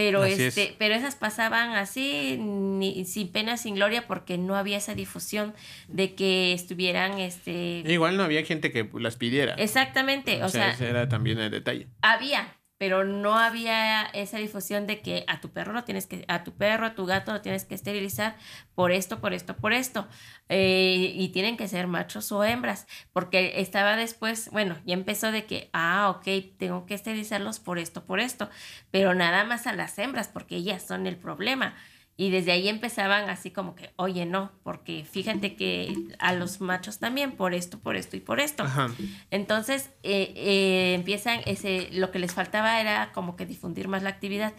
Pero,
Así es.
este, pero esas pasaban así, ni, sin pena, sin gloria, porque no había esa difusión de que estuvieran, este...
Igual no había gente que las pidiera.
Exactamente, o, sea,
ese era también el detalle.
había, pero no había esa difusión de que a tu perro lo tienes que, a tu perro, a tu gato lo tienes que esterilizar por esto, por esto, por esto. Eh, y tienen que ser machos o hembras, porque estaba después, bueno, ya empezó de que, ah, ok, tengo que esterilizarlos por esto, por esto, pero nada más a las hembras, porque ellas son el problema. Y desde ahí empezaban así como que, oye, no, porque fíjate que a los machos también por esto, por esto y por esto.
Ajá.
Entonces eh, eh, empiezan, ese, lo que les faltaba era como que difundir más la actividad.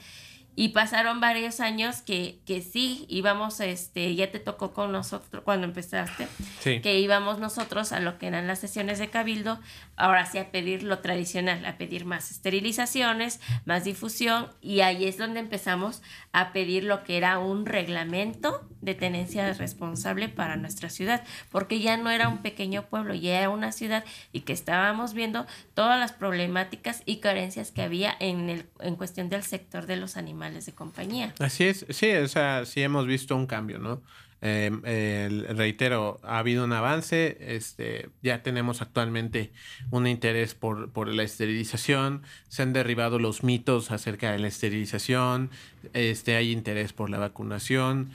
Y pasaron varios años que, que sí íbamos, este, ya te tocó con nosotros cuando empezaste,
Sí.
que íbamos nosotros a lo que eran las sesiones de cabildo, ahora sí a pedir lo tradicional, a pedir más esterilizaciones, más difusión, y ahí es donde empezamos a pedir lo que era un reglamento de tenencia responsable para nuestra ciudad, porque ya no era un pequeño pueblo, ya era una ciudad y que estábamos viendo todas las problemáticas y carencias que había en, el, en cuestión del sector de los animales animales de compañía.
Así es, sí, o sea, sí hemos visto un cambio, ¿no? Eh, reitero, ha habido un avance, este, ya tenemos actualmente un interés por, por, la esterilización, se han derribado los mitos acerca de la esterilización, este, hay interés por la vacunación,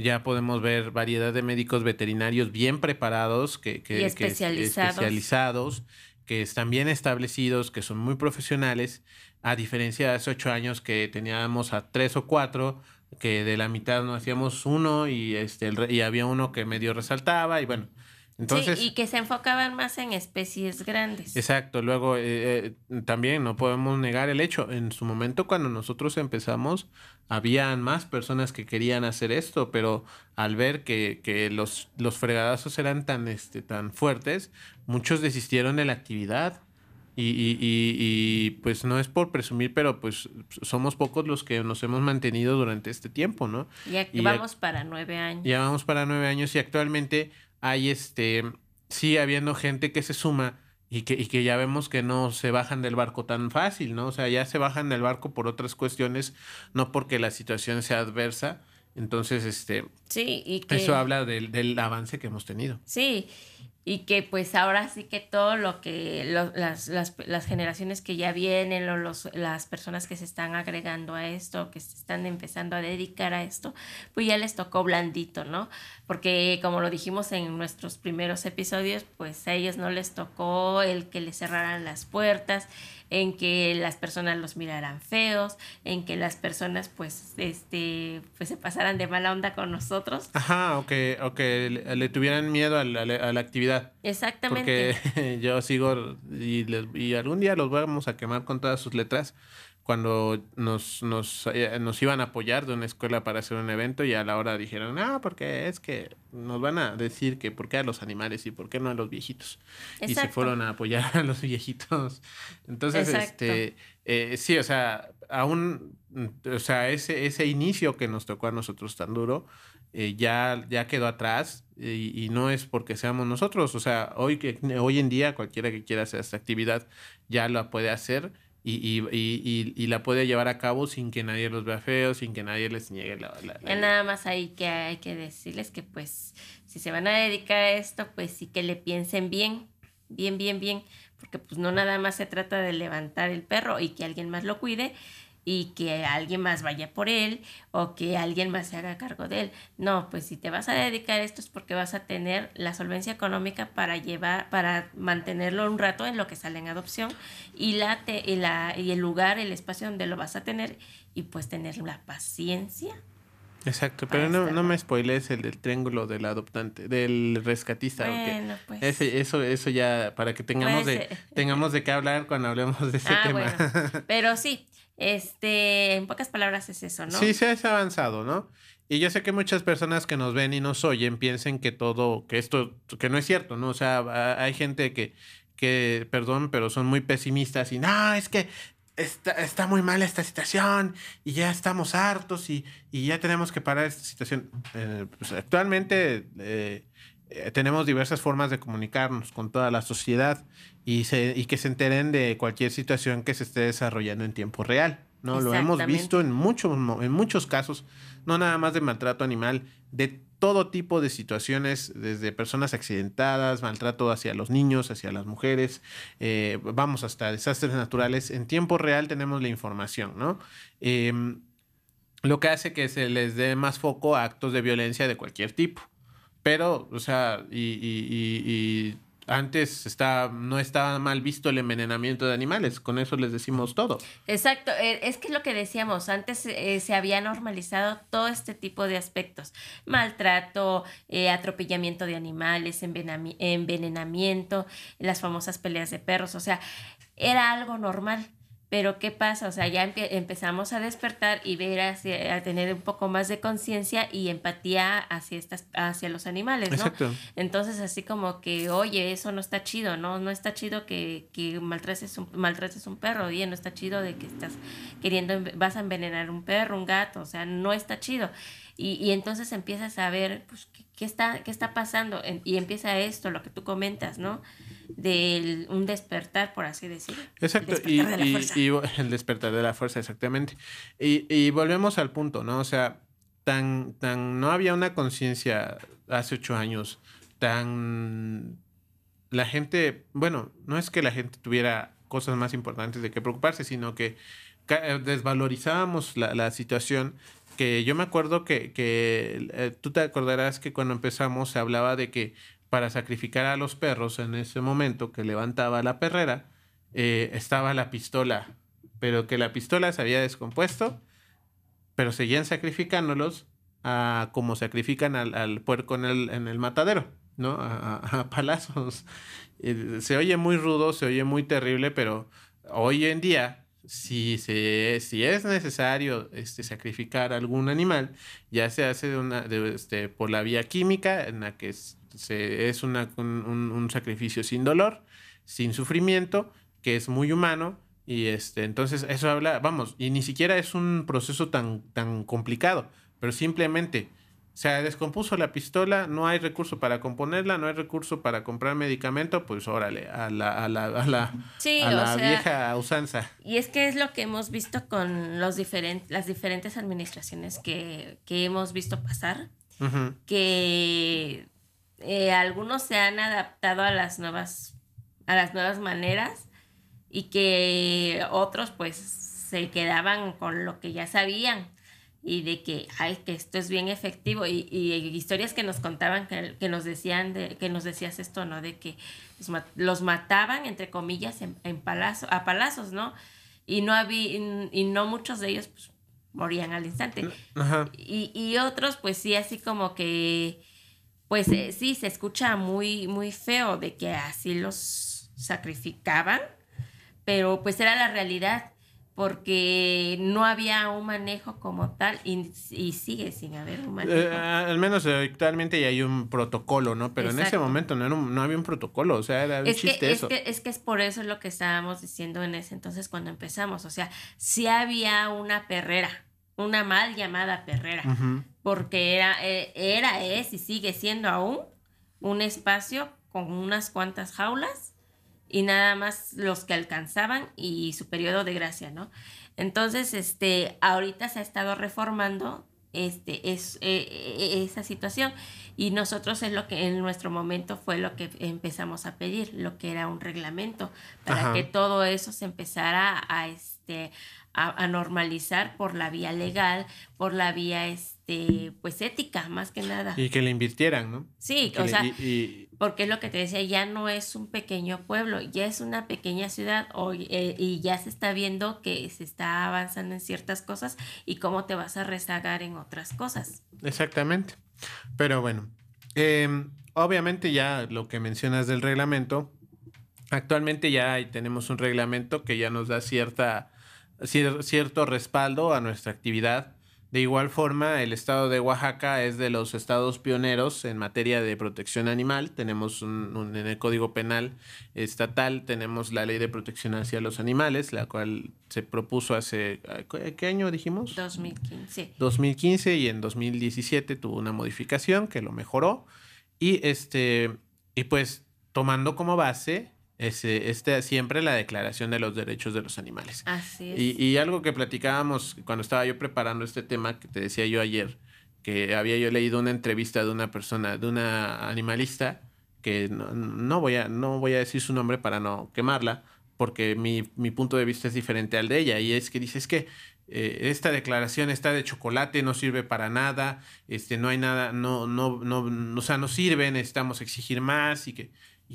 ya podemos ver variedad de médicos veterinarios bien preparados que, que,
especializados.
especializados, que están bien establecidos, que son muy profesionales, a diferencia de hace ocho años que teníamos a tres o cuatro que de la mitad no hacíamos uno y este y había uno que medio resaltaba y bueno entonces
sí, y que se enfocaban más en especies grandes
exacto luego eh, eh, también no podemos negar el hecho en su momento cuando nosotros empezamos habían más personas que querían hacer esto pero al ver que, que los los fregadazos eran tan este tan fuertes muchos desistieron de la actividad y, y, y, pues no es por presumir, pero pues somos pocos los que nos hemos mantenido durante este tiempo, ¿no?
Ya vamos para nueve años.
Ya vamos para nueve años y actualmente hay este, sí habiendo gente que se suma y que, y que ya vemos que no se bajan del barco tan fácil, ¿no? O sea, ya se bajan del barco por otras cuestiones, no porque la situación sea adversa. Entonces, este,
sí, y
eso habla del, del avance que hemos tenido.
Sí, y que pues ahora sí que todo lo que las, las, las, generaciones que ya vienen o los, las personas que se están agregando a esto, que se están empezando a dedicar a esto, pues ya les tocó blandito, ¿no? Porque como lo dijimos en nuestros primeros episodios, pues a ellos no les tocó el que les cerraran las puertas, en que las personas los miraran feos, en que las personas pues este pues se pasaran de mala onda con nosotros.
Ajá, o que, o que le, tuvieran miedo a la, a la, actividad.
Exactamente.
Porque yo sigo y, y algún día los vamos a quemar con todas sus letras cuando nos, nos, eh, nos iban a apoyar de una escuela para hacer un evento y a la hora dijeron, ah, porque es que nos van a decir que por qué a los animales y por qué no a los viejitos. Y se fueron a apoyar a los viejitos. Entonces, este, eh, sí, o sea, aún, o sea, ese, ese inicio que nos tocó a nosotros tan duro, eh, ya, ya quedó atrás y, y, no es porque seamos nosotros, o sea, hoy, que, hoy en día cualquiera que quiera hacer esta actividad ya la puede hacer y, y, y, y, la puede llevar a cabo sin que nadie los vea feos, sin que nadie les niegue la... la,
nada más hay que, hay que decirles que pues si se van a dedicar a esto, pues sí que le piensen bien, bien, bien, bien, porque pues no nada más se trata de levantar el perro y que alguien más lo cuide, y que alguien más vaya por él o que alguien más se haga cargo de él. No, pues si te vas a dedicar a esto es porque vas a tener la solvencia económica para llevar, para mantenerlo un rato en lo que sale en adopción y, la, y, la, y el lugar, el espacio donde lo vas a tener y pues tener la paciencia.
Exacto, pero no, no me spoilees el del triángulo del adoptante, del rescatista.
Bueno, pues.
Ese, eso, eso ya, para que tengamos, de, tengamos de qué hablar cuando hablemos de ese
ah,
tema.
Bueno. Pero sí, este, en pocas palabras es eso, ¿no?
Sí, se ha avanzado, ¿no? Y yo sé que muchas personas que nos ven y nos oyen piensen que todo, que esto, que no es cierto, ¿no? O sea, hay gente que, que, perdón, pero son muy pesimistas y no, es que está, está muy mal esta situación y ya estamos hartos y, y ya tenemos que parar esta situación. Eh, pues actualmente eh, eh, tenemos diversas formas de comunicarnos con toda la sociedad y, se, y que se enteren de cualquier situación que se esté desarrollando en tiempo real. ¿no? Lo hemos visto en muchos, en muchos casos, no nada más de maltrato animal, de todo tipo de situaciones, desde personas accidentadas, maltrato hacia los niños, hacia las mujeres, eh, vamos hasta desastres naturales. En tiempo real tenemos la información, ¿no? Em, lo que hace que se les dé más foco a actos de violencia de cualquier tipo. Pero, o sea, y, y, antes está, no estaba mal visto el envenenamiento de animales, con eso les decimos todo.
Exacto, eh, es que es lo que decíamos, antes eh, se había normalizado todo este tipo de aspectos, maltrato, eh, atropellamiento de animales, envenenamiento, las famosas peleas de perros, o sea, era algo normal. Pero ¿qué pasa? O sea, ya empezamos a despertar y ver hacia, a tener un poco más de conciencia y empatía hacia estas, hacia los animales, ¿no? Exacto. Entonces, así como que, oye, eso no está chido, ¿no? No está chido que, que maltrates, un, maltrates un perro, oye, no está chido de que estás queriendo, vas a envenenar un perro, un gato, o sea, no está chido. Y, y entonces empiezas a ver, pues, ¿qué, qué está, qué está pasando? Y empieza esto, lo que tú comentas, ¿no? De un despertar, por así decirlo.
Exacto, y, y, el despertar de la fuerza, exactamente. Y, y volvemos al punto, ¿no? O sea, tan, tan, no había una conciencia hace ocho años, tan, la gente, bueno, no es que la gente tuviera cosas más importantes de qué preocuparse, sino que eh, desvalorizábamos la, la situación que yo me acuerdo que, que eh, tú te acordarás que cuando empezamos se hablaba de que para sacrificar a los perros en ese momento que levantaba la perrera, eh, estaba la pistola, pero que la pistola se había descompuesto pero seguían sacrificándolos a como sacrifican al, puerco en el, en el, matadero, ¿no? A, palazos. se oye muy rudo, se oye muy terrible, pero hoy en día, si, se, si es necesario este, sacrificar algún animal, ya se hace de una, este, por la vía química, en la que se, es una, un, un sacrificio sin dolor, sin sufrimiento, que es muy humano y este, entonces eso habla, vamos, y ni siquiera es un proceso tan, tan complicado, pero simplemente se descompuso la pistola, no hay recurso para componerla, no hay recurso para comprar medicamento, pues órale, a la, a la, a la, a la vieja usanza.
Y es que es lo que hemos visto con los diferentes, las diferentes administraciones que, que hemos visto pasar, que eh, algunos se han adaptado a las nuevas, a las nuevas maneras y que otros pues se quedaban con lo que ya sabían y de que, ay, que esto es bien efectivo y, historias que nos contaban, que, que, nos decían, de, que nos decías esto, ¿no? De que los, mataban, entre comillas, en, en palazo, a palazos, ¿no? Y no, había, y, no muchos de ellos pues, morían al instante. Y, y otros, pues sí, así como que, pues eh, sí, se escucha muy, muy feo de que así los sacrificaban pero pues era la realidad porque no había un manejo como tal y, sigue sin haber un manejo.
Eh, al menos actualmente ya hay un protocolo, ¿no? Pero en ese momento no, no había un protocolo, o sea, era un chiste
eso. Es que, es que es por eso lo que estábamos diciendo en ese entonces cuando empezamos, o sea, sí había una perrera, una mal llamada perrera, porque era, eh, era, es y sigue siendo aún un espacio con unas cuantas jaulas y nada más los que alcanzaban y su periodo de gracia, ¿no? Entonces, este, ahorita se ha estado reformando este, es, e, e, esa situación y nosotros es lo que en nuestro momento fue lo que empezamos a pedir, lo que era un reglamento, para que todo eso se empezara a, este, a, normalizar por la vía legal, por la vía este, pues ética, más que nada.
Y que le invirtieran, ¿no?
Sí, o sea, porque es lo que te decía, ya no es un pequeño pueblo, ya es una pequeña ciudad eh, y ya se está viendo que se está avanzando en ciertas cosas y cómo te vas a rezagar en otras cosas.
Exactamente. Pero bueno, em, obviamente ya lo que mencionas del reglamento, actualmente ya tenemos un reglamento que ya nos da cierta cierto respaldo a nuestra actividad. De igual forma, el estado de Oaxaca es de los estados pioneros en materia de protección animal. Tenemos un, en el Código Penal estatal, tenemos la Ley de Protección hacia los Animales, la cual se propuso hace, ¿qué año dijimos?
2015.
2015 y en 2017 tuvo una modificación que lo mejoró. Y, este, y pues tomando como base es este, siempre la Declaración de los Derechos de los Animales.
Así es.
Y, algo que platicábamos cuando estaba yo preparando este tema, que te decía yo ayer, que había yo leído una entrevista de una persona, de una animalista, que no, voy, a, no voy a decir su nombre para no quemarla, porque mi, punto de vista es diferente al de ella, y es que dice, es que eh, esta declaración está de chocolate, no sirve para nada, este, no hay nada, no, no, no, o sea, no sirve, necesitamos exigir más, y que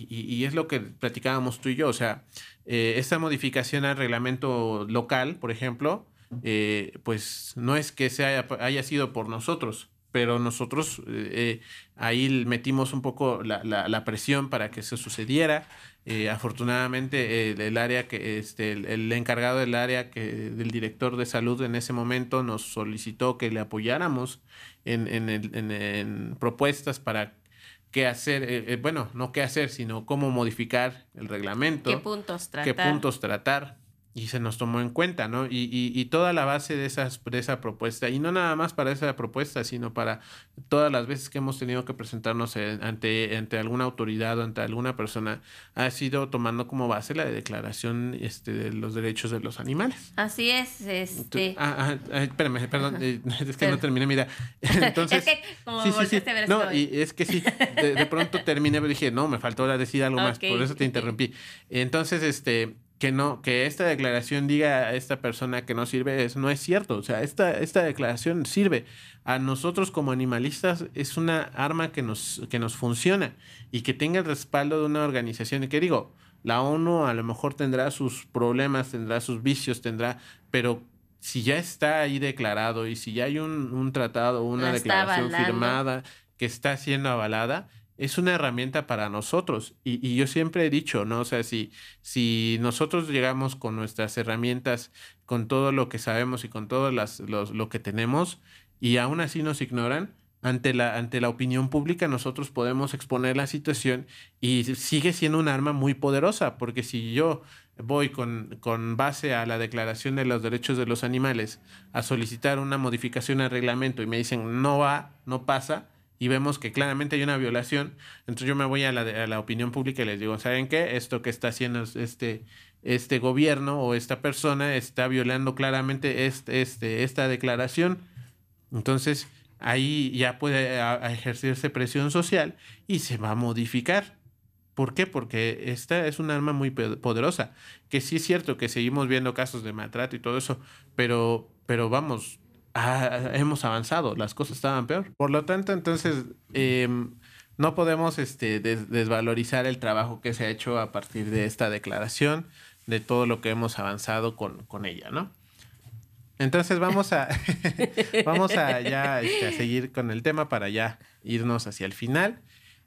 y, es lo que platicábamos tú y yo, o sea, eh, esta modificación al reglamento local, por ejemplo, eh, pues no es que se haya, sido por nosotros, pero nosotros eh, ahí metimos un poco la, presión para que eso sucediera. afortunadamente el, área que este el, encargado del área que del director de salud en ese momento nos solicitó que le apoyáramos en, en propuestas para qué hacer, eh, eh, bueno, no qué hacer, sino cómo modificar el reglamento.
¿Qué puntos tratar?
¿Qué puntos tratar? Y se nos tomó en cuenta, ¿no? Y, y, toda la base de, esas, de esa propuesta, y no nada más para esa propuesta, sino para todas las veces que hemos tenido que presentarnos ante, ante alguna autoridad o ante alguna persona, ha sido tomando como base la declaración este, de los derechos de los animales.
Así es, este...
ah, ah, espérame, perdón, eh, es que no terminé, mira. Entonces,
es que como sí, sí, sí.
no, y es que sí, de, pronto terminé, pero dije, no, me faltó ahora decir algo más, por eso te interrumpí. Entonces, este que no, que esta declaración diga a esta persona que no sirve, eso no es cierto. O sea, esta, esta declaración sirve. A nosotros como animalistas es una arma que nos, que nos funciona y que tenga el respaldo de una organización. Y que digo, la ONU a lo mejor tendrá sus problemas, tendrá sus vicios, tendrá, pero si ya está ahí declarado y si ya hay un, un tratado, una declaración firmada que está siendo avalada, es una herramienta para nosotros. Y, yo siempre he dicho, ¿no? O sea, si, si nosotros llegamos con nuestras herramientas, con todo lo que sabemos y con todo las, lo que tenemos, y aún así nos ignoran, ante la, ante la opinión pública nosotros podemos exponer la situación y sigue siendo un arma muy poderosa, porque si yo voy con, con base a la Declaración de los Derechos de los Animales a solicitar una modificación al reglamento y me dicen no va, no pasa, y vemos que claramente hay una violación, entonces yo me voy a la, a opinión pública y les digo, ¿saben qué? Esto que está haciendo este, este gobierno o esta persona está violando claramente este, este, esta declaración. Entonces ahí ya puede ejercerse presión social y se va a modificar. ¿Por qué? Porque esta es un arma muy poderosa. Que sí es cierto que seguimos viendo casos de maltrato y todo eso, pero, pero vamos, Ah, hemos avanzado, las cosas estaban peor. Por lo tanto, entonces, em, no podemos este, desvalorizar el trabajo que se ha hecho a partir de esta declaración, de todo lo que hemos avanzado con, ella, ¿no? Entonces vamos a, vamos a ya este, a seguir con el tema para ya irnos hacia el final.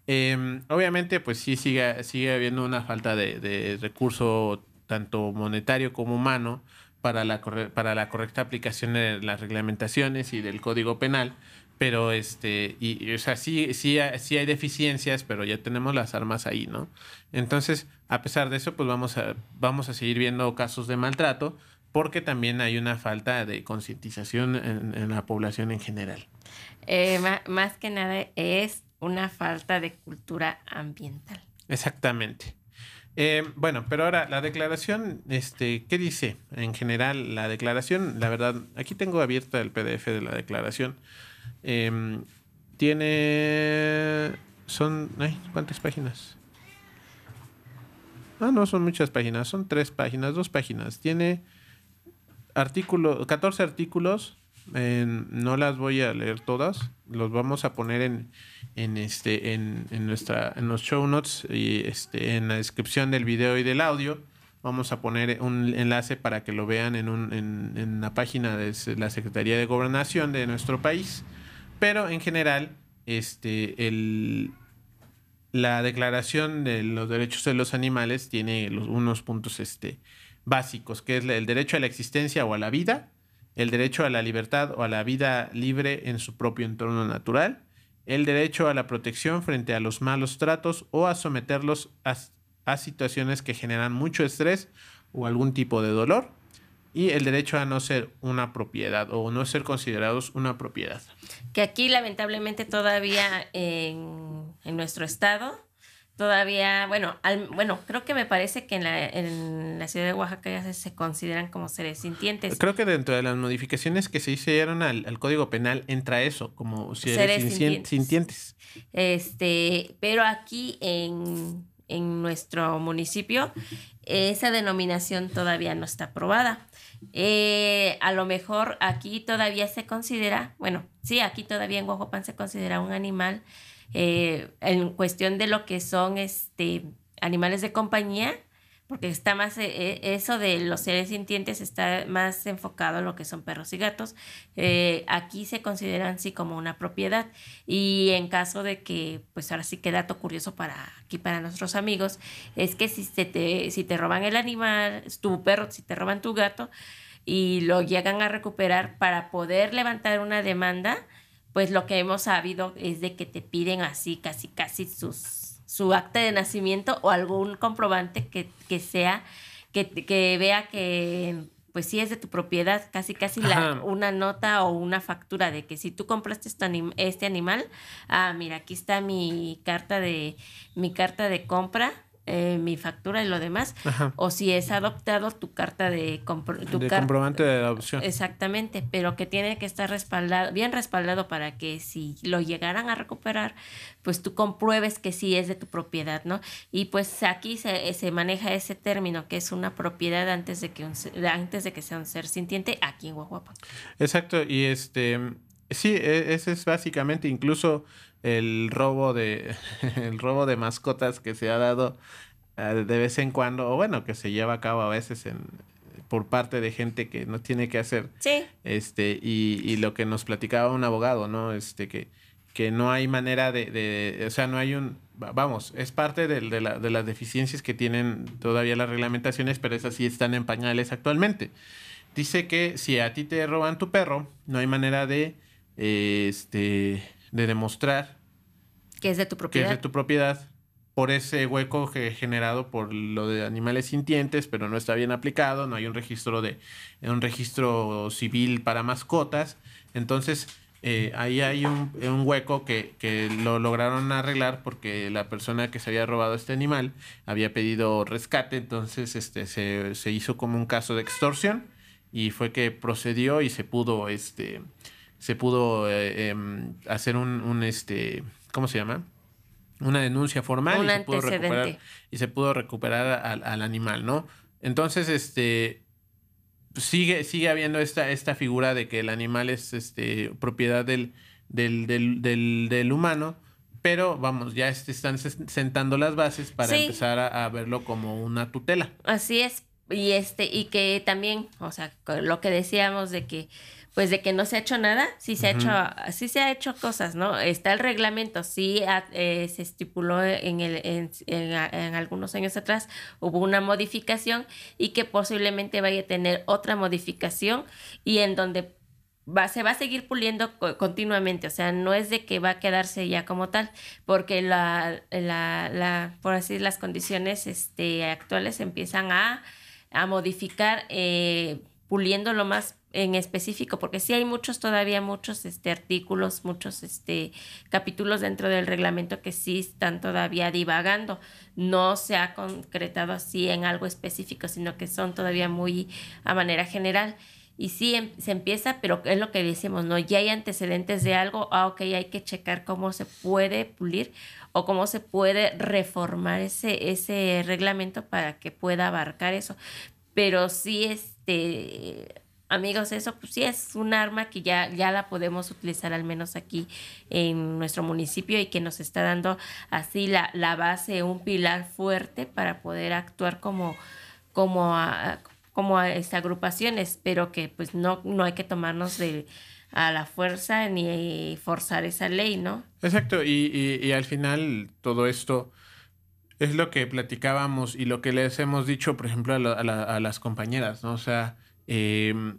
Em, obviamente, pues sí sigue, sigue habiendo una falta de recurso tanto monetario como humano para la, para la correcta aplicación de las reglamentaciones y del código penal, pero este, y, o sea, sí, sí, sí hay deficiencias, pero ya tenemos las armas ahí, ¿no? Entonces, a pesar de eso, pues vamos a, vamos a seguir viendo casos de maltrato, porque también hay una falta de concientización en, la población en general.
Eh, más que nada es una falta de cultura ambiental.
Exactamente. Eh, bueno, pero ahora la declaración, este, ¿qué dice en general la declaración? La verdad, aquí tengo abierta el PDF de la declaración. Em, tiene, son, ay, ¿cuántas páginas? Ah, no, son muchas páginas, son tres páginas, dos páginas. Tiene artículo, 14 artículos no las voy a leer todas, los vamos a poner en, en este, en, en, nuestra, en los show notes y este, en la descripción del video y del audio. Vamos a poner un enlace para que lo vean en, un, en, en la página de la Secretaría de Gobernación de nuestro país. Pero en general, este, el, la Declaración de los Derechos de los Animales tiene unos puntos este, básicos, que es el derecho a la existencia o a la vida, el derecho a la libertad o a la vida libre en su propio entorno natural, el derecho a la protección frente a los malos tratos o a someterlos a, situaciones que generan mucho estrés o algún tipo de dolor, y el derecho a no ser una propiedad o no ser considerados una propiedad.
Que aquí lamentablemente todavía en, en nuestro estado todavía, bueno, bueno, creo que me parece que en la, en la ciudad de Oaxaca ya se, consideran como seres sintientes.
Creo que dentro de las modificaciones que se hicieron al, Código Penal entra eso, como seres, sintientes.
Este, pero aquí en, en nuestro municipio esa denominación todavía no está aprobada. Eh, a lo mejor aquí todavía se considera, bueno, sí, aquí todavía en Oaxaca se considera un animal eh, en cuestión de lo que son este, animales de compañía, porque está más, eh, eh, eso de los seres sintientes está más enfocado en lo que son perros y gatos. aquí se consideran sí como una propiedad y en caso de que, pues ahora sí que dato curioso para aquí para nuestros amigos, es que si, se te, si te roban el animal, tu perro, si te roban tu gato y lo llegan a recuperar para poder levantar una demanda, pues lo que hemos sabido es de que te piden así, casi, casi sus, su acta de nacimiento o algún comprobante que, sea que, que vea que pues sí es de tu propiedad, casi casi la, una nota o una factura de que si tú compraste este, este animal, ah, mira, aquí está mi carta de mi carta de compra eh, mi factura y lo demás, o si es adoptado tu carta de,
tu comprobante de adopción.
Exactamente, pero que tiene que estar respaldado, bien respaldado para que si lo llegaran a recuperar, pues tú compruebes que sí es de tu propiedad, ¿no? Y pues aquí se, se maneja ese término que es una propiedad antes de que antes de que sea un ser sintiente aquí en Guajuapa.
Exacto, y este sí, e, ese es básicamente incluso el robo de el robo de mascotas que se ha dado eh, de vez en cuando o bueno que se lleva a cabo a veces en por parte de gente que no tiene que hacer.
Sí.
este y, y lo que nos platicaba un abogado no este que que no hay manera de, de o sea no hay un vamos es parte de, de, la, de las deficiencias que tienen todavía las reglamentaciones pero esas sí están en pañales actualmente. Dice que si a ti te roban tu perro no hay manera de este de demostrar
que es de tu propiedad.
Que es de tu propiedad por ese hueco que generado por lo de animales sintientes, pero no está bien aplicado, no hay un registro de un registro civil para mascotas. Entonces, eh, ahí hay un, hueco que, que, lo lograron arreglar porque la persona que se había robado este animal había pedido rescate, entonces este, se, se hizo como un caso de extorsión y fue que procedió y se pudo este, se pudo eh, em, hacer un, un, este, ¿cómo se llama? Una denuncia formal y, se pudo recuperar, y se pudo recuperar al, al animal, ¿no? Entonces, este, sigue, sigue habiendo esta, esta figura de que el animal es este, propiedad del, del, del, del, del humano, pero vamos, ya están sentando las bases para empezar a, a, verlo como una tutela.
Así es, y este, y que también, o sea, lo que decíamos de que pues de que no se ha hecho nada, sí se ha hecho, sí se ha hecho cosas, ¿no? Está el reglamento, sí eh, se estipuló en, el, en, en, algunos años atrás, hubo una modificación y que posiblemente vaya a tener otra modificación y en donde va, se va a seguir puliendo continuamente, o sea, no es de que va a quedarse ya como tal, porque la, la, la por así las condiciones este, actuales empiezan a, a modificar, eh, puliendo lo más en específico, porque sí hay muchos, todavía muchos este, artículos, muchos este, capítulos dentro del reglamento que sí están todavía divagando. No se ha concretado así en algo específico, sino que son todavía muy a manera general. Y sí em, se empieza, pero es lo que decimos, ¿no? Ya hay antecedentes de algo, ah, ok, hay que checar cómo se puede pulir o cómo se puede reformar ese, ese reglamento para que pueda abarcar eso. Pero sí, este amigos, eso pues sí es un arma que ya, ya la podemos utilizar al menos aquí en nuestro municipio y que nos está dando así la, la base, un pilar fuerte para poder actuar como, como, a, como a, este, agrupaciones, pero que pues no, no hay que tomarnos de a la fuerza ni forzar esa ley, ¿no?
Exacto, y, y, al final todo esto es lo que platicábamos y lo que les hemos dicho, por ejemplo, a, a las compañeras, ¿no? O sea, Em,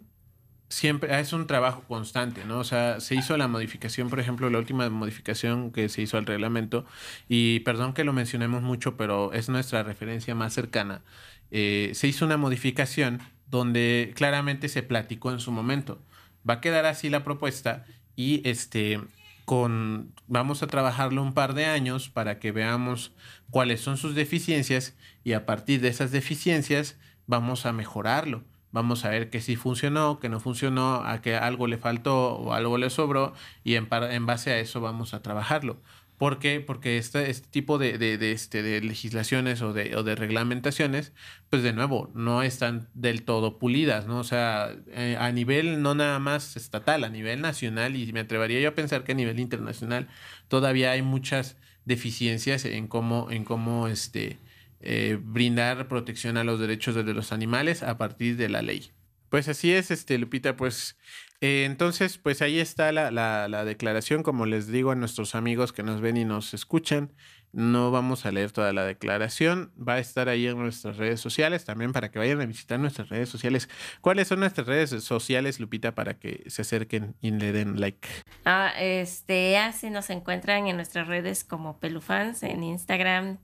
siempre es un trabajo constante, ¿no? O sea, se hizo la modificación, por ejemplo, la última modificación que se hizo al reglamento, y perdón que lo mencionemos mucho, pero es nuestra referencia más cercana. Eh, se hizo una modificación donde claramente se platicó en su momento. Va a quedar así la propuesta y este con vamos a trabajarlo un par de años para que veamos cuáles son sus deficiencias y a partir de esas deficiencias vamos a mejorarlo vamos a ver que sí funcionó, que no funcionó, a que algo le faltó o algo le sobró y en, en base a eso vamos a trabajarlo. ¿Por qué? Porque este, este tipo de, de, este, de legislaciones o de, o de reglamentaciones, pues de nuevo, no están del todo pulidas, ¿no? O sea, eh, a nivel no nada más estatal, a nivel nacional, y me atrevería yo a pensar que a nivel internacional todavía hay muchas deficiencias en cómo, en cómo este, eh, brindar protección a los derechos de los animales a partir de la ley. Pues así es, este, Lupita, pues eh, entonces, pues ahí está la, la, la, declaración, como les digo a nuestros amigos que nos ven y nos escuchan, no vamos a leer toda la declaración, va a estar ahí en nuestras redes sociales también para que vayan a visitar nuestras redes sociales. ¿Cuáles son nuestras redes sociales, Lupita, para que se acerquen y le den like?
Ah, este, así nos encuentran en nuestras redes como Pelufans, en Instagram,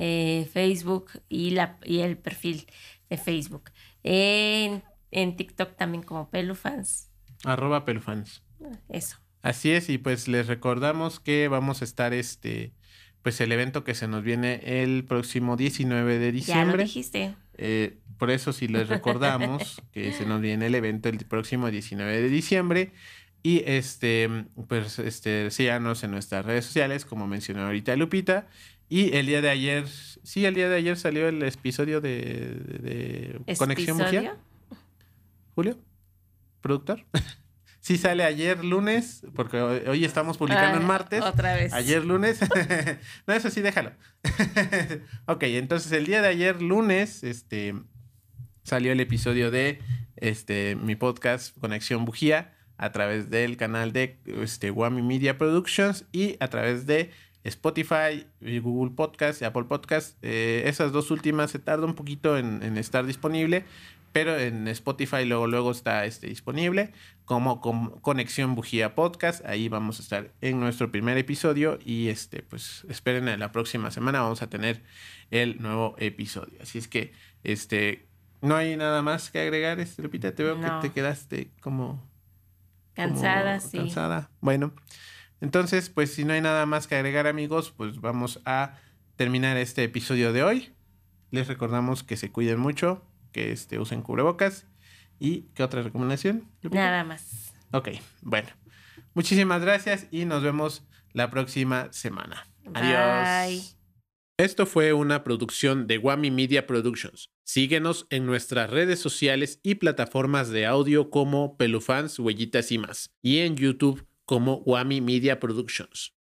eh, Facebook y, la, y el perfil. de Facebook. En, en TikTok también como Pelufans.
Arroba pelufans.
Eso.
Así es, y pues les recordamos que vamos a estar este, pues el evento que se nos viene el próximo 19 de
Ya lo
diciembre.
dijiste.
Eh, por eso sí les recordamos que se nos viene el evento el próximo 19 de diciembre. Y este, pues este, síganos en nuestras redes sociales, como mencionó ahorita Lupita. Y el día de ayer, sí, el día de ayer salió el episodio de, de- de Conexión Bujía.
¿Episodio?
Julio, productor. sí sale ayer lunes, porque hoy, hoy estamos publicando
Ah,
en martes.
Otra vez.
Ayer lunes. no, eso sí, déjalo. ok, entonces el día de ayer lunes, este, salió el episodio de este, mi podcast Conexión Bujía a través del canal de este, Wami Media Productions y a través de Spotify, Google Podcast y Apple Podcast. Eh, esas dos últimas se tarda un poquito en, en estar disponible, pero en Spotify luego, luego está este, disponible como con- Conexión Bujía Podcast. Ahí vamos a estar en nuestro primer episodio y este, pues esperen a la próxima semana vamos a tener el nuevo episodio. Así es que este, no hay nada más que agregar, este, Lupita. Te veo
No.
que te quedaste como
Cansada,
como
sí.
Cansada. Bueno, entonces, pues si no hay nada más que agregar, amigos, pues vamos a terminar este episodio de hoy. Les recordamos que se cuiden mucho, que este, usen cubrebocas. ¿Y qué otra recomendación?
Nada más.
Ok, bueno. Muchísimas gracias y nos vemos la próxima semana. Adiós.
Bye.
Esto fue una producción de Wami Media Productions. Síguenos en nuestras redes sociales y plataformas de audio como Pelufans, Huellitas y más. Y en YouTube como Wami Media Productions.